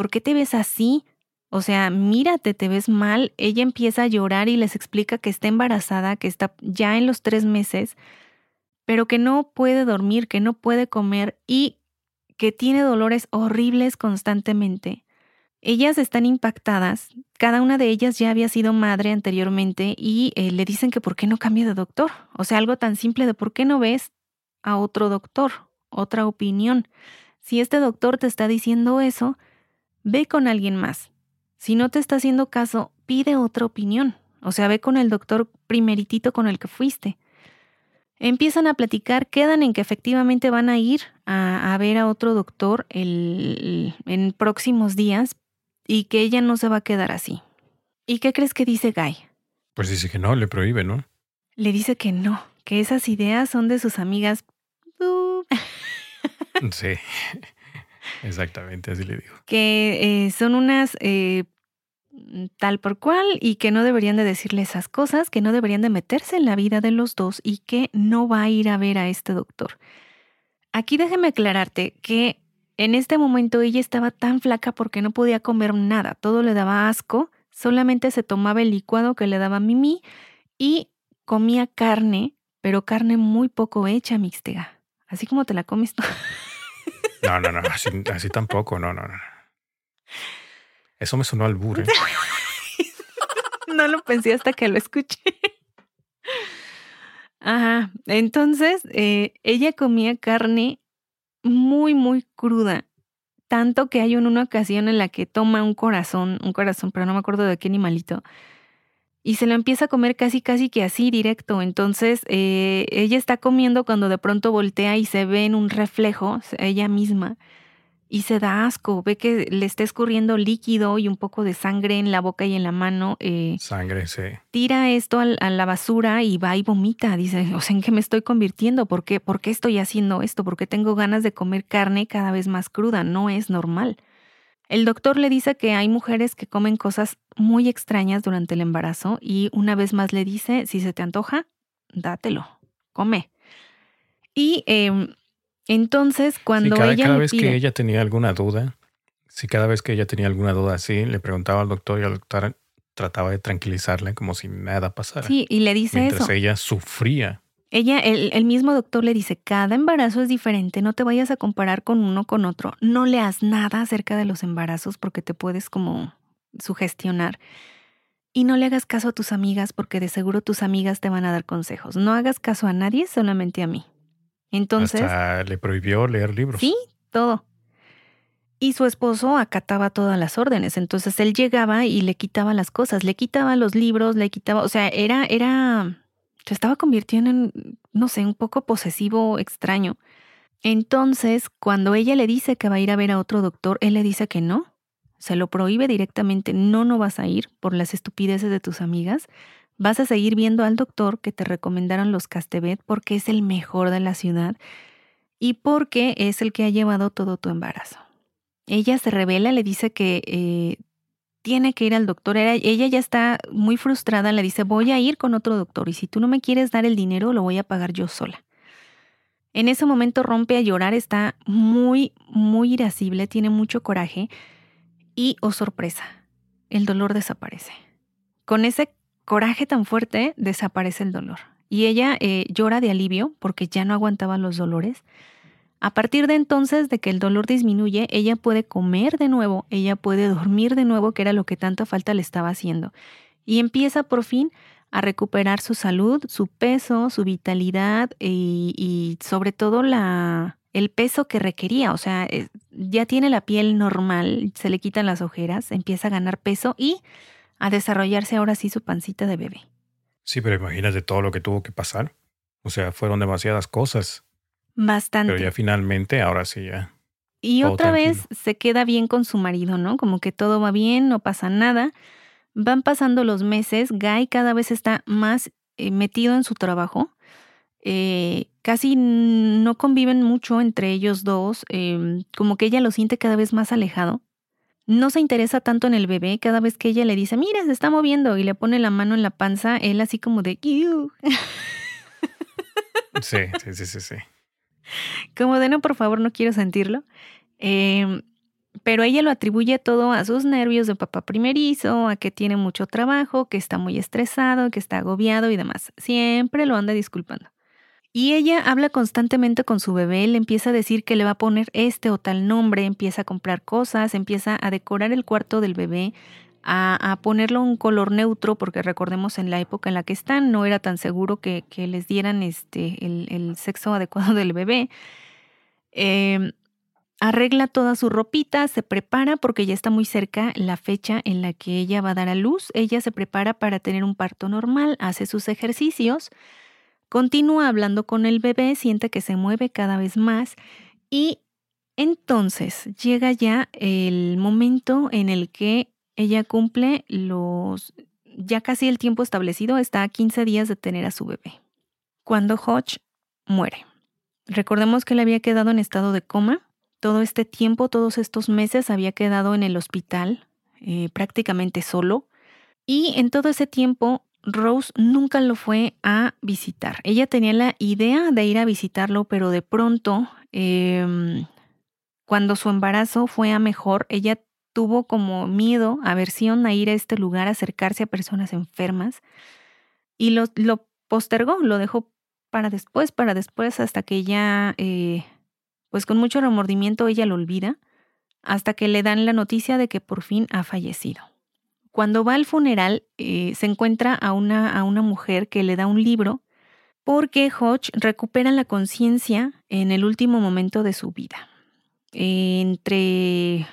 ¿por qué te ves así? O sea, mírate, te ves mal. Ella empieza a llorar y les explica que está embarazada, que está ya en los tres meses, pero que no puede dormir, que no puede comer y que tiene dolores horribles constantemente. Ellas están impactadas, cada una de ellas ya había sido madre anteriormente y eh, le dicen que por qué no cambia de doctor. O sea, algo tan simple de por qué no ves a otro doctor otra opinión. Si este doctor te está diciendo eso, ve con alguien más. Si no te está haciendo caso, pide otra opinión. O sea, ve con el doctor primeritito con el que fuiste. Empiezan a platicar, quedan en que efectivamente van a ir a, ver a otro doctor en próximos días y que ella no se va a quedar así. ¿Y qué crees que dice Guy? Pues dice que no, le prohíbe, ¿no? Le dice que no, que esas ideas son de sus amigas. sí, exactamente, así le digo. Que eh, son unas eh, tal por cual y que no deberían de decirle esas cosas, que no deberían de meterse en la vida de los dos y que no va a ir a ver a este doctor. Aquí déjeme aclararte que en este momento ella estaba tan flaca porque no podía comer nada, todo le daba asco, solamente se tomaba el licuado que le daba Mimi y comía carne, pero carne muy poco hecha, mixtega. Así como te la comes tú. No, no, no, así, así tampoco, no, no, no. Eso me sonó al burro. no lo pensé hasta que lo escuché. Ajá. Entonces, eh, ella comía carne muy, muy cruda. Tanto que hay una ocasión en la que toma un corazón, un corazón, pero no me acuerdo de qué animalito, y se lo empieza a comer casi, casi que así directo. Entonces, eh, ella está comiendo cuando de pronto voltea y se ve en un reflejo, ella misma, y se da asco, ve que le está escurriendo líquido y un poco de sangre en la boca y en la mano. Eh, sangre, sí. Tira esto a la basura y va y vomita. Dice, o sea, ¿en qué me estoy convirtiendo? ¿Por qué, ¿Por qué estoy haciendo esto? ¿Por qué tengo ganas de comer carne cada vez más cruda? No es normal. El doctor le dice que hay mujeres que comen cosas muy extrañas durante el embarazo y una vez más le dice, si se te antoja, dátelo, come. Y em, entonces, cuando cada, ella. Cada vez que ella tenía alguna duda, si cada vez que ella tenía alguna duda así, le preguntaba al doctor y el doctor trataba de tranquilizarle como si nada pasara. Sí, y le dice mientras eso. ella sufría. Ella, el, el, mismo doctor le dice, cada embarazo es diferente, no te vayas a comparar con uno con otro, no leas nada acerca de los embarazos porque te puedes como sugestionar. Y no le hagas caso a tus amigas porque de seguro tus amigas te van a dar consejos. No hagas caso a nadie, solamente a mí. Entonces. Hasta le prohibió leer libros. Sí, todo. Y su esposo acataba todas las órdenes. Entonces él llegaba y le quitaba las cosas, le quitaba los libros, le quitaba. O sea, era, era. Se estaba convirtiendo en, no sé, un poco posesivo, extraño. Entonces, cuando ella le dice que va a ir a ver a otro doctor, él le dice que no. Se lo prohíbe directamente. No, no vas a ir por las estupideces de tus amigas vas a seguir viendo al doctor que te recomendaron los Castevet porque es el mejor de la ciudad y porque es el que ha llevado todo tu embarazo. Ella se revela, le dice que eh, tiene que ir al doctor. ella ya está muy frustrada, le dice, voy a ir con otro doctor y si tú no me quieres dar el dinero, lo voy a pagar yo sola. En ese momento rompe a llorar, está muy, muy irascible, tiene mucho coraje y, oh sorpresa, el dolor desaparece. Con ese coraje tan fuerte, desaparece el dolor. Y ella eh, llora de alivio porque ya no aguantaba los dolores. A partir de entonces, de que el dolor disminuye, ella puede comer de nuevo, ella puede dormir de nuevo, que era lo que tanta falta le estaba haciendo. Y empieza por fin a recuperar su salud, su peso, su vitalidad y, y sobre todo la, el peso que requería. O sea, eh, ya tiene la piel normal, se le quitan las ojeras, empieza a ganar peso y a desarrollarse ahora sí su pancita de bebé. Sí, pero imagínate todo lo que tuvo que pasar. O sea, fueron demasiadas cosas. Bastante. Pero ya finalmente, ahora sí ya. Y otra vez se queda bien con su marido, ¿no? Como que todo va bien, no pasa nada. Van pasando los meses, Guy cada vez está más eh, metido en su trabajo. Eh, casi no conviven mucho entre ellos dos, em, como que ella lo siente cada vez más alejado no se interesa tanto en el bebé. Cada vez que ella le dice, mira, se está moviendo y le pone la mano en la panza, él así como de... Sí, sí, sí, sí, sí. Como de no, por favor, no quiero sentirlo. Em, pero ella lo atribuye todo a sus nervios de papá primerizo, a que tiene mucho trabajo, que está muy estresado, que está agobiado y demás. Siempre lo anda disculpando. Y ella habla constantemente con su bebé, le empieza a decir que le va a poner este o tal nombre, empieza a comprar cosas, empieza a decorar el cuarto del bebé, a, ponerlo un color neutro, porque recordemos en la época en la que están, no era tan seguro que, les dieran este, el, sexo adecuado del bebé. Em, arregla toda su ropita, se prepara porque ya está muy cerca la fecha en la que ella va a dar a luz. Ella se prepara para tener un parto normal, hace sus ejercicios, continúa hablando con el bebé, siente que se mueve cada vez más y entonces llega ya el momento en el que ella cumple los ya casi el tiempo establecido, está a 15 días de tener a su bebé. Cuando Hodge muere. Recordemos que él había quedado en estado de coma todo este tiempo, todos estos meses, había quedado en el hospital eh, prácticamente solo. Y en todo ese tiempo, Rose nunca lo fue a visitar. Ella tenía la idea de ir a visitarlo, pero de pronto, em, cuando su embarazo fue a mejor, ella tuvo como miedo, aversión a ir a este lugar, a acercarse a personas enfermas y lo, postergó, lo dejó para después, para después, hasta que ella eh, pues con mucho remordimiento ella lo olvida, hasta que le dan la noticia de que por fin ha fallecido. Cuando va al funeral, eh, se encuentra a una, a una mujer que le da un libro porque Hodge recupera la conciencia en el último momento de su vida. entre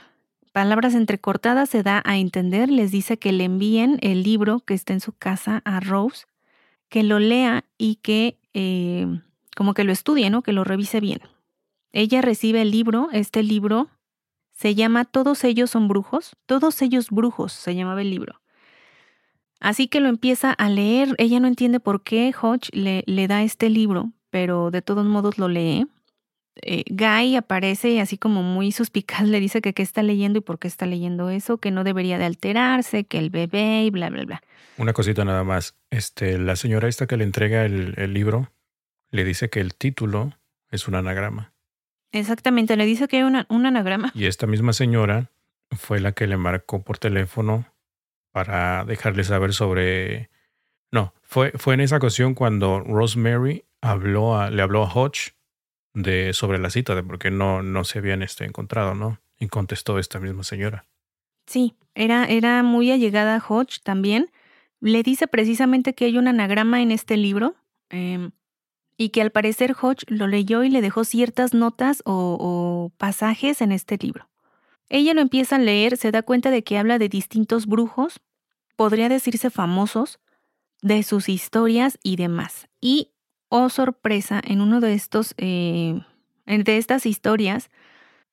palabras entrecortadas se da a entender, les dice que le envíen el libro que está en su casa a Rose, que lo lea y que eh, como que lo estudie, ¿no? Que lo revise bien. Ella recibe el libro, este libro se llama Todos ellos son brujos, todos ellos brujos se llamaba el libro. Así que lo empieza a leer, ella no entiende por qué Hodge le, le da este libro, pero de todos modos lo lee. Eh, Guy aparece así como muy suspicaz, le dice que qué está leyendo y por qué está leyendo eso, que no debería de alterarse, que el bebé y bla, bla, bla. Una cosita nada más. Este, la señora esta que le entrega el, el libro le dice que el título es un anagrama. Exactamente, le dice que hay una, un anagrama. Y esta misma señora fue la que le marcó por teléfono para dejarle saber sobre... No, fue, fue en esa ocasión cuando Rosemary habló a, le habló a Hodge de, sobre la cita, de por qué no, no se habían este, encontrado, ¿no? Y contestó esta misma señora. Sí, era, era muy allegada a Hodge también. Le dice precisamente que hay un anagrama en este libro. Eh, y que al parecer Hodge lo leyó y le dejó ciertas notas o, pasajes en este libro. Ella lo empieza a leer, se da cuenta de que habla de distintos brujos, podría decirse famosos, de sus historias y demás. Y, oh sorpresa, en uno de estos, eh, de estas historias,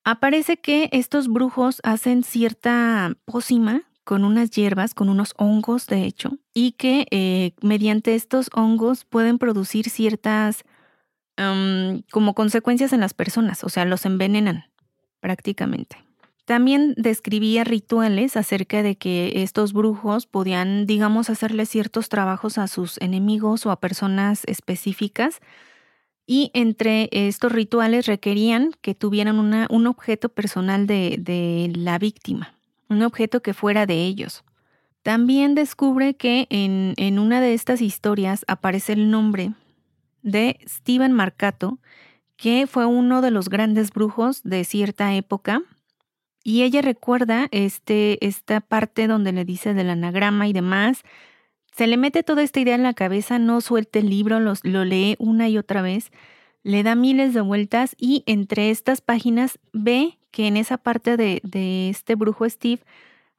aparece que estos brujos hacen cierta pócima con unas hierbas, con unos hongos de hecho, y que eh, mediante estos hongos pueden producir ciertas como consecuencias en las personas, o sea, los envenenan prácticamente. También describía rituales acerca de que estos brujos podían, digamos, hacerle ciertos trabajos a sus enemigos o a personas específicas. Y entre estos rituales requerían que tuvieran un objeto personal de la víctima un objeto que fuera de ellos. También descubre que en, en una de estas historias aparece el nombre de Stephen Marcato, que fue uno de los grandes brujos de cierta época. Y ella recuerda este, esta parte donde le dice del anagrama y demás. Se le mete toda esta idea en la cabeza, no suelta el libro, lo lee una y otra vez, le da miles de vueltas y entre estas páginas ve que en esa parte de, este brujo Steve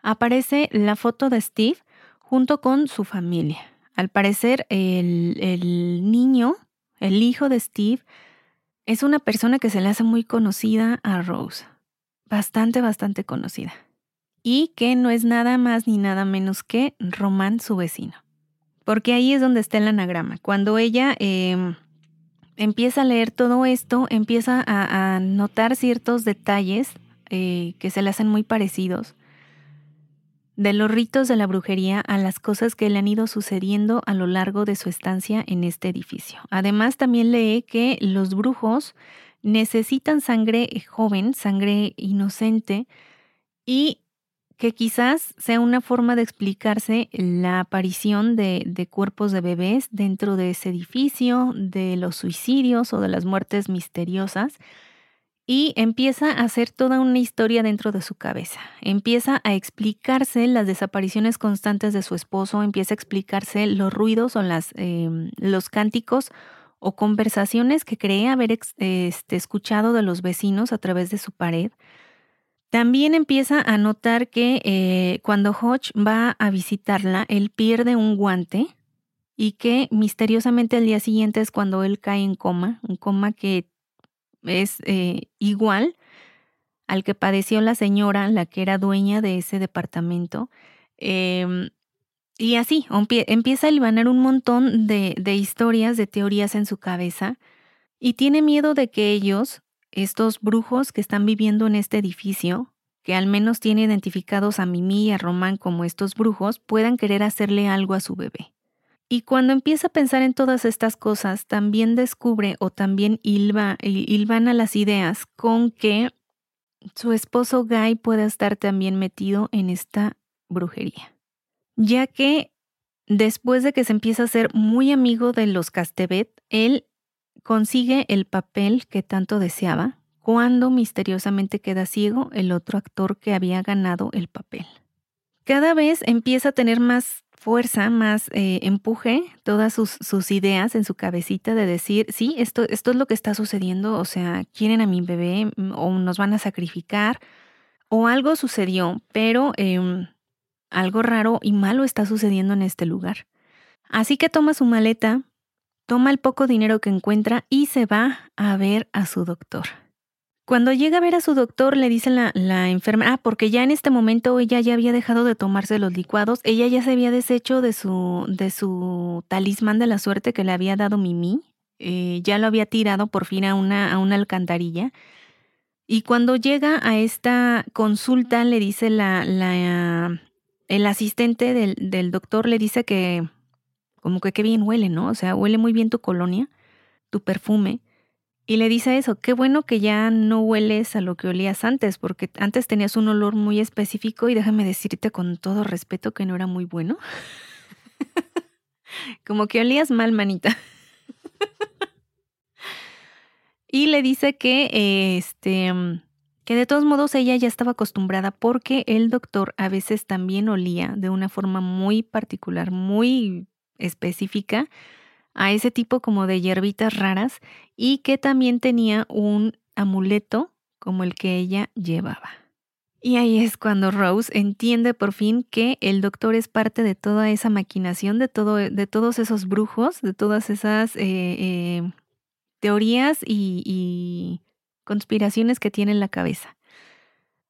aparece la foto de Steve junto con su familia. Al parecer, el, el, niño, el hijo de Steve, es una persona que se le hace muy conocida a Rose. Bastante, bastante conocida. Y que no es nada más ni nada menos que Román, su vecino. Porque ahí es donde está el anagrama. Cuando ella em, empieza a leer todo esto, empieza a, notar ciertos detalles eh, que se le hacen muy parecidos de los ritos de la brujería a las cosas que le han ido sucediendo a lo largo de su estancia en este edificio. Además, también lee que los brujos necesitan sangre joven, sangre inocente, y que quizás sea una forma de explicarse la aparición de, cuerpos de bebés dentro de ese edificio, de los suicidios o de las muertes misteriosas, y empieza a hacer toda una historia dentro de su cabeza. Empieza a explicarse las desapariciones constantes de su esposo, empieza a explicarse los ruidos o las, em, los cánticos o conversaciones que cree haber este, escuchado de los vecinos a través de su pared. También empieza a notar que eh, cuando Hodge va a visitarla, él pierde un guante y que misteriosamente el día siguiente es cuando él cae en coma, un coma que es eh, igual al que padeció la señora, la que era dueña de ese departamento. Em, y así, empieza a libanar un montón de historias, de teorías en su cabeza, y tiene miedo de que ellos, estos brujos que están viviendo en este edificio, que al menos tiene identificados a Mimi y a Román como estos brujos, puedan querer hacerle algo a su bebé. Y cuando empieza a pensar en todas estas cosas, también descubre o también hilva, hilvana las ideas con que su esposo Guy pueda estar también metido en esta brujería. Ya que después de que se empieza a ser muy amigo de los Castevet, él consigue el papel que tanto deseaba cuando misteriosamente queda ciego el otro actor que había ganado el papel. Cada vez empieza a tener más fuerza, más eh, empuje todas sus, sus, ideas en su cabecita de decir, sí, esto, esto es lo que está sucediendo, o sea, quieren a mi bebé mm, o nos van a sacrificar o algo sucedió, pero em, algo raro y malo está sucediendo en este lugar. Así que toma su maleta, toma el poco dinero que encuentra y se va a ver a su doctor. Cuando llega a ver a su doctor, le dice la, la enfermera, ah, porque ya en este momento ella ya había dejado de tomarse los licuados, ella ya se había deshecho de su, de su talismán de la suerte que le había dado Mimi, eh, ya lo había tirado por fin a una, a una alcantarilla. Y cuando llega a esta consulta, le dice la, la el asistente del, del doctor, le dice que como que qué bien huele, ¿no? O sea, huele muy bien tu colonia, tu perfume. Y le dice eso, qué bueno que ya no hueles a lo que olías antes, porque antes tenías un olor muy específico y déjame decirte con todo respeto que no era muy bueno. Como que olías mal, manita. y le dice que este que de todos modos ella ya estaba acostumbrada porque el doctor a veces también olía de una forma muy particular, muy específica a ese tipo como de hierbitas raras y que también tenía un amuleto como el que ella llevaba. Y ahí es cuando Rose entiende por fin que el doctor es parte de toda esa maquinación, de, todo, de todos esos brujos, de todas esas eh, eh, teorías y, y conspiraciones que tiene en la cabeza.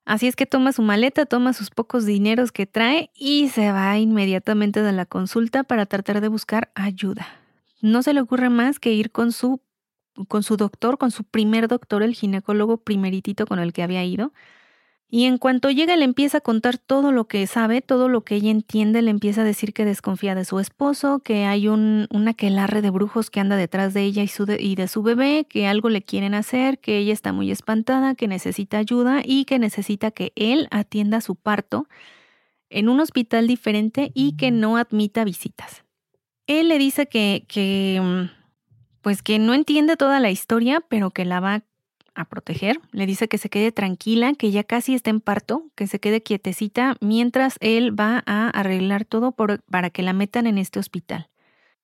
Así es que toma su maleta, toma sus pocos dineros que trae y se va inmediatamente de la consulta para tratar de buscar ayuda no se le ocurre más que ir con su, con su doctor, con su primer doctor, el ginecólogo primeritito con el que había ido. Y en cuanto llega le empieza a contar todo lo que sabe, todo lo que ella entiende, le empieza a decir que desconfía de su esposo, que hay un, un aquelarre de brujos que anda detrás de ella y, su y de su bebé, que algo le quieren hacer, que ella está muy espantada, que necesita ayuda y que necesita que él atienda su parto en un hospital diferente y que no admita visitas. Él le dice que, que, mm, pues que no entiende toda la historia, pero que la va a proteger. Le dice que se quede tranquila, que ya casi está en parto, que se quede quietecita mientras él va a arreglar todo para que la metan en este hospital.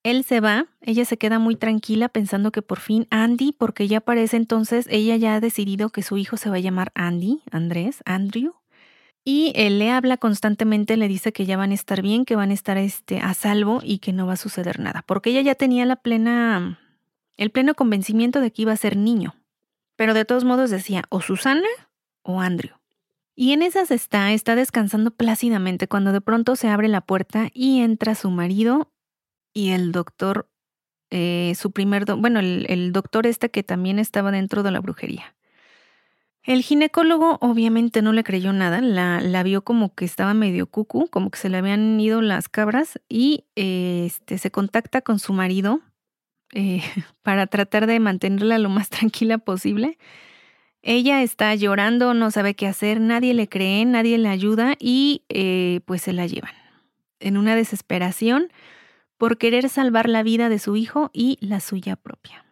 Él se va, ella se queda muy tranquila pensando que por fin Andy, porque ya parece entonces, ella ya ha decidido que su hijo se va a llamar Andy, Andrés, Andrew, y él le habla constantemente, le dice que ya van a estar bien, que van a estar este, a salvo y que no va a suceder nada, porque ella ya tenía la plena, el pleno convencimiento de que iba a ser niño. Pero de todos modos decía o Susana o Andrew. Y en esas está, está descansando plácidamente cuando de pronto se abre la puerta y entra su marido y el doctor, eh, su primer, bueno, el, doctor este que también estaba dentro de la brujería. El ginecólogo obviamente no le creyó nada, la, la vio como que estaba medio cucu, como que se le habían ido las cabras y este, se contacta con su marido eh, para tratar de mantenerla lo más tranquila posible. Ella está llorando, no sabe qué hacer, nadie le cree, nadie le ayuda y eh, pues se la llevan. En una desesperación por querer salvar la vida de su hijo y la suya propia.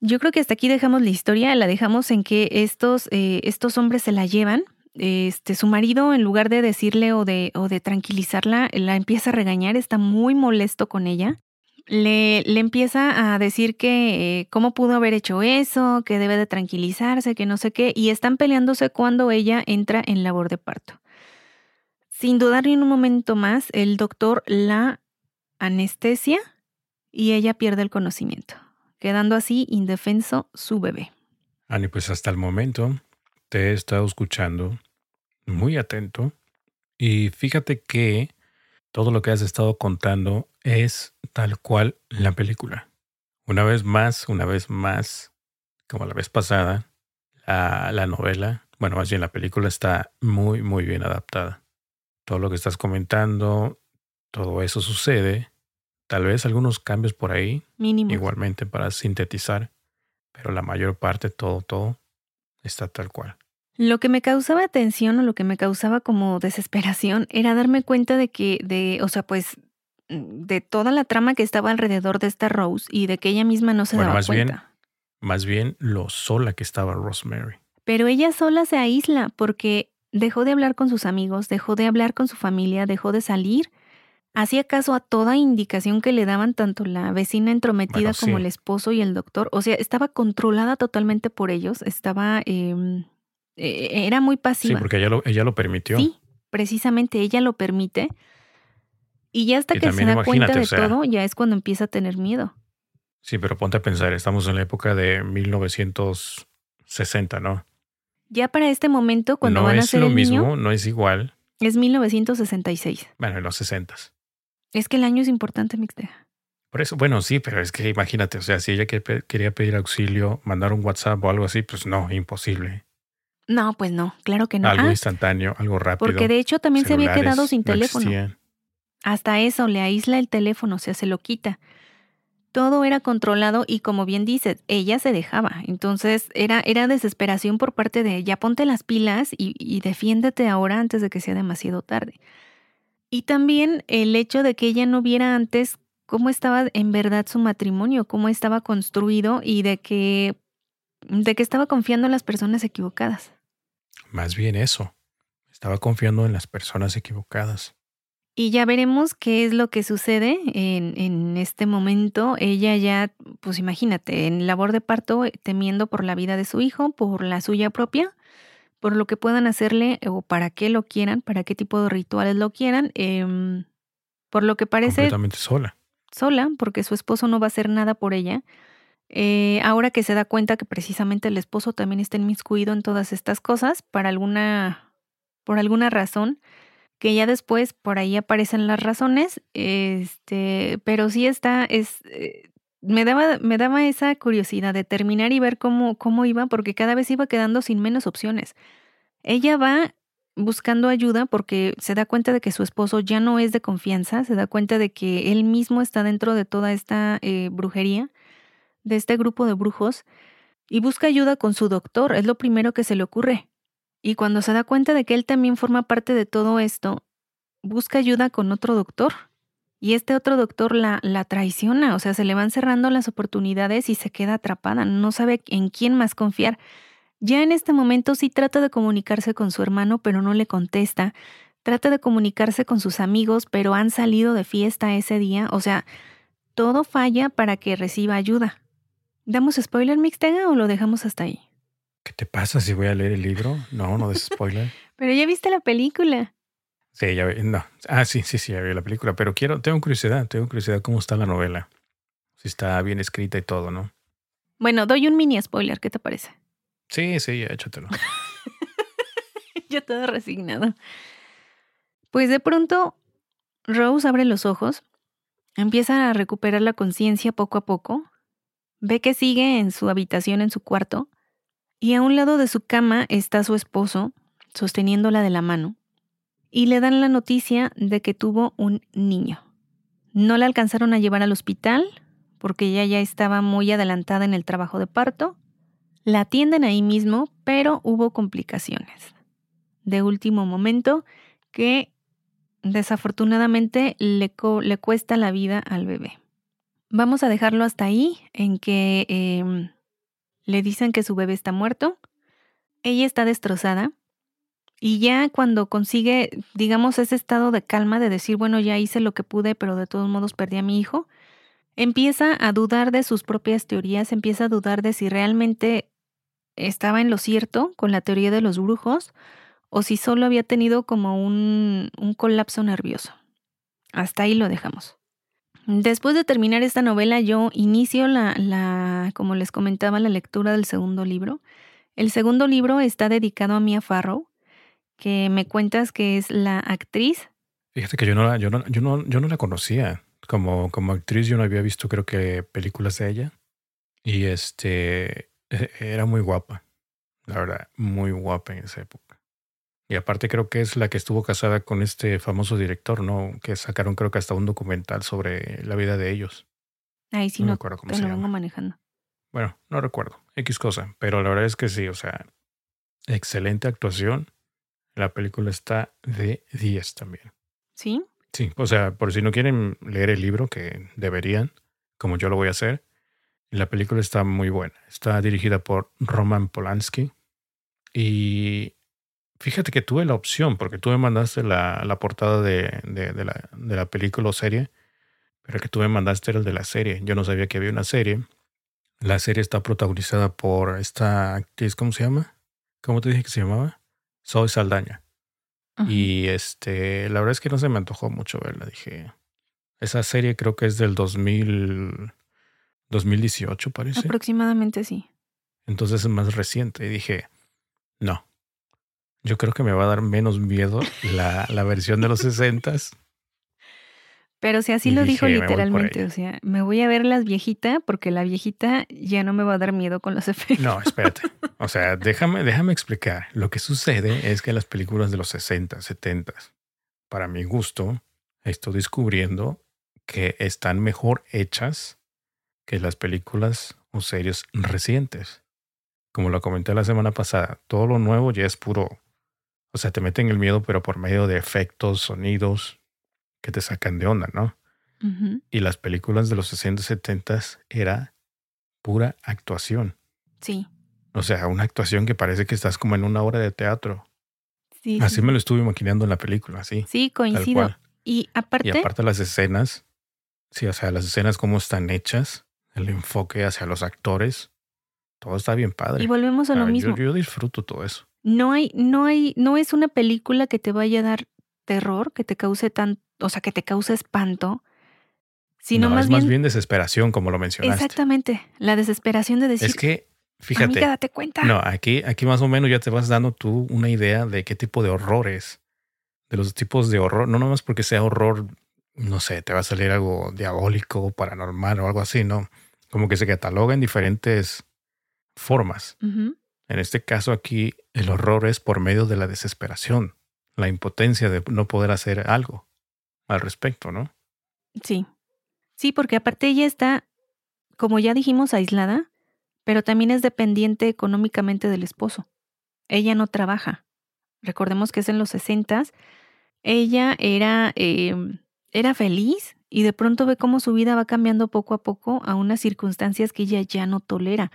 Yo creo que hasta aquí dejamos la historia, la dejamos en que estos, eh, estos hombres se la llevan. Este, su marido, en lugar de decirle o de, o de tranquilizarla, la empieza a regañar, está muy molesto con ella. Le, le empieza a decir que eh, cómo pudo haber hecho eso, que debe de tranquilizarse, que no sé qué, y están peleándose cuando ella entra en labor de parto. Sin dudar ni un momento más, el doctor la anestesia y ella pierde el conocimiento, quedando así indefenso su bebé. Ani, pues hasta el momento te he estado escuchando muy atento y fíjate que todo lo que has estado contando es tal cual la película. Una vez más, una vez más, como la vez pasada, la, la novela, bueno, más bien la película está muy, muy bien adaptada. Todo lo que estás comentando, todo eso sucede. Tal vez algunos cambios por ahí, Mínimo. igualmente para sintetizar, pero la mayor parte, todo, todo, está tal cual. Lo que me causaba tensión o lo que me causaba como desesperación era darme cuenta de que, de, o sea, pues, de toda la trama que estaba alrededor de esta Rose y de que ella misma no se Bueno, daba más bien- cuenta. Más bien lo sola que estaba Rosemary. Pero ella sola se aísla porque dejó de hablar con sus amigos, dejó de hablar con su familia, dejó de salir. Hacía caso a toda indicación que le daban tanto la vecina entrometida Bueno, como sí. el esposo y el doctor. O sea, estaba controlada totalmente por ellos. Estaba. em, eh, era muy Sí, pasiva. porque ella lo, ella lo permitió. Sí, precisamente ella lo permite. Y ya hasta Y que se da cuenta de o sea- todo, ya es cuando empieza a tener miedo. Sí, pero ponte a pensar, estamos en la época de 1960, ¿no? Ya para este momento, cuando no van a es ser lo el mismo, niño, no es igual. es 1966. Bueno, en los 60. Es que el año es importante, Mixteja. Por eso, bueno, sí, pero es que imagínate, o sea, si ella quería pedir auxilio, mandar un WhatsApp o algo así, pues no, imposible. No, pues no, claro que no. Algo Ah, instantáneo, algo rápido. porque de hecho también se había quedado sin no teléfono. Hasta eso, le aísla el teléfono, o sea, se lo quita. Todo era controlado y como bien dices, ella se dejaba. Entonces era, era desesperación por parte de ya ponte las pilas y, y defiéndete ahora antes de que sea demasiado tarde. Y también el hecho de que ella no viera antes cómo estaba en verdad su matrimonio, cómo estaba construido y de que, de que estaba confiando en las personas equivocadas. Más bien eso. Estaba confiando en las personas equivocadas. Y ya veremos qué es lo que sucede en, en este momento. Ella ya, pues imagínate, en labor de parto, eh, temiendo por la vida de su hijo, por la suya propia, por lo que puedan hacerle o para qué lo quieran, para qué tipo de rituales lo quieran. em, por lo que parece Completamente sola. sola, porque su esposo no va a hacer nada por ella. Eh, ahora que se da cuenta que precisamente el esposo también está inmiscuido en todas estas cosas, para alguna, por alguna razón, que ya después por ahí aparecen las razones, este, pero sí está, es, eh, me daba, me daba esa curiosidad de terminar y ver cómo, cómo iba, porque cada vez iba quedando sin menos opciones. Ella va buscando ayuda porque se da cuenta de que su esposo ya no es de confianza, se da cuenta de que él mismo está dentro de toda esta eh, brujería, de este grupo de brujos, y busca ayuda con su doctor, es lo primero que se le ocurre. Y cuando se da cuenta de que él también forma parte de todo esto, busca ayuda con otro doctor. Y este otro doctor la, la traiciona, o sea, se le van cerrando las oportunidades y se queda atrapada, no sabe en quién más confiar. Ya en este momento sí trata de comunicarse con su hermano, pero no le contesta. Trata de comunicarse con sus amigos, pero han salido de fiesta ese día. O sea, todo falla para que reciba ayuda. ¿Damos spoiler, Mixtega, o lo dejamos hasta ahí? ¿Qué te pasa si voy a leer el libro? No, no des spoiler. Pero ya viste la película. Sí, ya vi. No. Ah, sí, sí, sí, ya vi la película. Pero quiero, tengo curiosidad, tengo curiosidad cómo está la novela. Si está bien escrita y todo, ¿no? Bueno, doy un mini spoiler, ¿qué te parece? Sí, sí, ya échatelo. ya todo resignado. Pues de pronto, Rose abre los ojos, empieza a recuperar la conciencia poco a poco, ve que sigue en su habitación, en su cuarto, y a un lado de su cama está su esposo, sosteniéndola de la mano, y le dan la noticia de que tuvo un niño. No la alcanzaron a llevar al hospital porque ella ya estaba muy adelantada en el trabajo de parto. La atienden ahí mismo, pero hubo complicaciones de último momento que desafortunadamente le, le cuesta la vida al bebé. Vamos a dejarlo hasta ahí, en que em, le dicen que su bebé está muerto, ella está destrozada y ya cuando consigue, digamos, ese estado de calma de decir, bueno, ya hice lo que pude, pero de todos modos perdí a mi hijo, empieza a dudar de sus propias teorías, empieza a dudar de si realmente estaba en lo cierto con la teoría de los brujos o si solo había tenido como un, un colapso nervioso. Hasta ahí lo dejamos. Después de terminar esta novela, yo inicio la, la, como les comentaba, la lectura del segundo libro. El segundo libro está dedicado a Mia Farrow, que me cuentas que es la actriz. Fíjate que yo no, yo no, yo no, yo no la conocía. Como, como actriz yo no había visto creo que películas de ella. Y este e, era muy guapa. La verdad, muy guapa en esa época. Y aparte creo que es la que estuvo casada con este famoso director, ¿no? Que sacaron creo que hasta un documental sobre la vida de ellos. Ay, sí, no, no me acuerdo cómo se lo vengo manejando. Bueno, no recuerdo. X cosa. Pero la verdad es que sí, o sea, excelente actuación. La película está de 10 también. ¿Sí? Sí, o sea, por si no quieren leer el libro, que deberían, como yo lo voy a hacer, la película está muy buena. Está dirigida por Roman Polanski. Y fíjate que tuve la opción, porque tú me mandaste la, la portada de, de, la, de la película o serie, pero que tú me mandaste era el de la serie. Yo no sabía que había una serie. La serie está protagonizada por esta actriz, ¿cómo se llama? ¿Cómo te dije que se llamaba? Soy Saldaña. Y este, la verdad es que no se me antojó mucho verla. Dije, esa serie creo que es del 2000, 2018, parece. Aproximadamente sí. Entonces es más reciente. Y dije, no. Yo creo que me va a dar menos miedo la, la versión de los 60 Pero si así lo dijo literalmente, o sea, me voy a ver las viejitas porque la viejita ya no me va a dar miedo con los efectos. No, espérate. O sea, déjame, déjame explicar. Lo que sucede es que las películas de los 60, 70, para mi gusto, estoy descubriendo que están mejor hechas que las películas o series recientes. Como lo comenté la semana pasada, todo lo nuevo ya es puro. O sea, te meten el miedo, pero por medio de efectos, sonidos que te sacan de onda, ¿no? Y las películas de los 60 70 era pura actuación. Sí. O sea, una actuación que parece que estás como en una obra de teatro. Sí, así me lo estuve imaginando en la película, así. Sí, coincido. Y aparte. Y aparte las escenas, sí, o sea, las escenas cómo están hechas, el enfoque hacia los actores, todo está bien padre. Y volvemos a lo mismo. Yo, disfruto todo eso. No hay, no hay, no es una película que te vaya a dar terror, que te cause tan, o sea, que te cause espanto, sino más es bien, más bien desesperación, como lo mencionaste. Exactamente, la desesperación de decir. Es que Fíjate. date cuenta. No, aquí, aquí más o menos ya te vas dando tú una idea de qué tipo de horrores, de los tipos de horror, no nomás porque sea horror, no sé, te va a salir algo diabólico, paranormal o algo así, ¿no? Como que se cataloga en diferentes formas. En este caso aquí, el horror es por medio de la desesperación, la impotencia de no poder hacer algo al respecto, ¿no? Sí. Sí, porque aparte ella está, como ya dijimos, aislada pero también es dependiente económicamente del esposo. Ella no trabaja. Recordemos que es en los sesentas. Ella era, em, era feliz y de pronto ve cómo su vida va cambiando poco a poco a unas circunstancias que ella ya no tolera.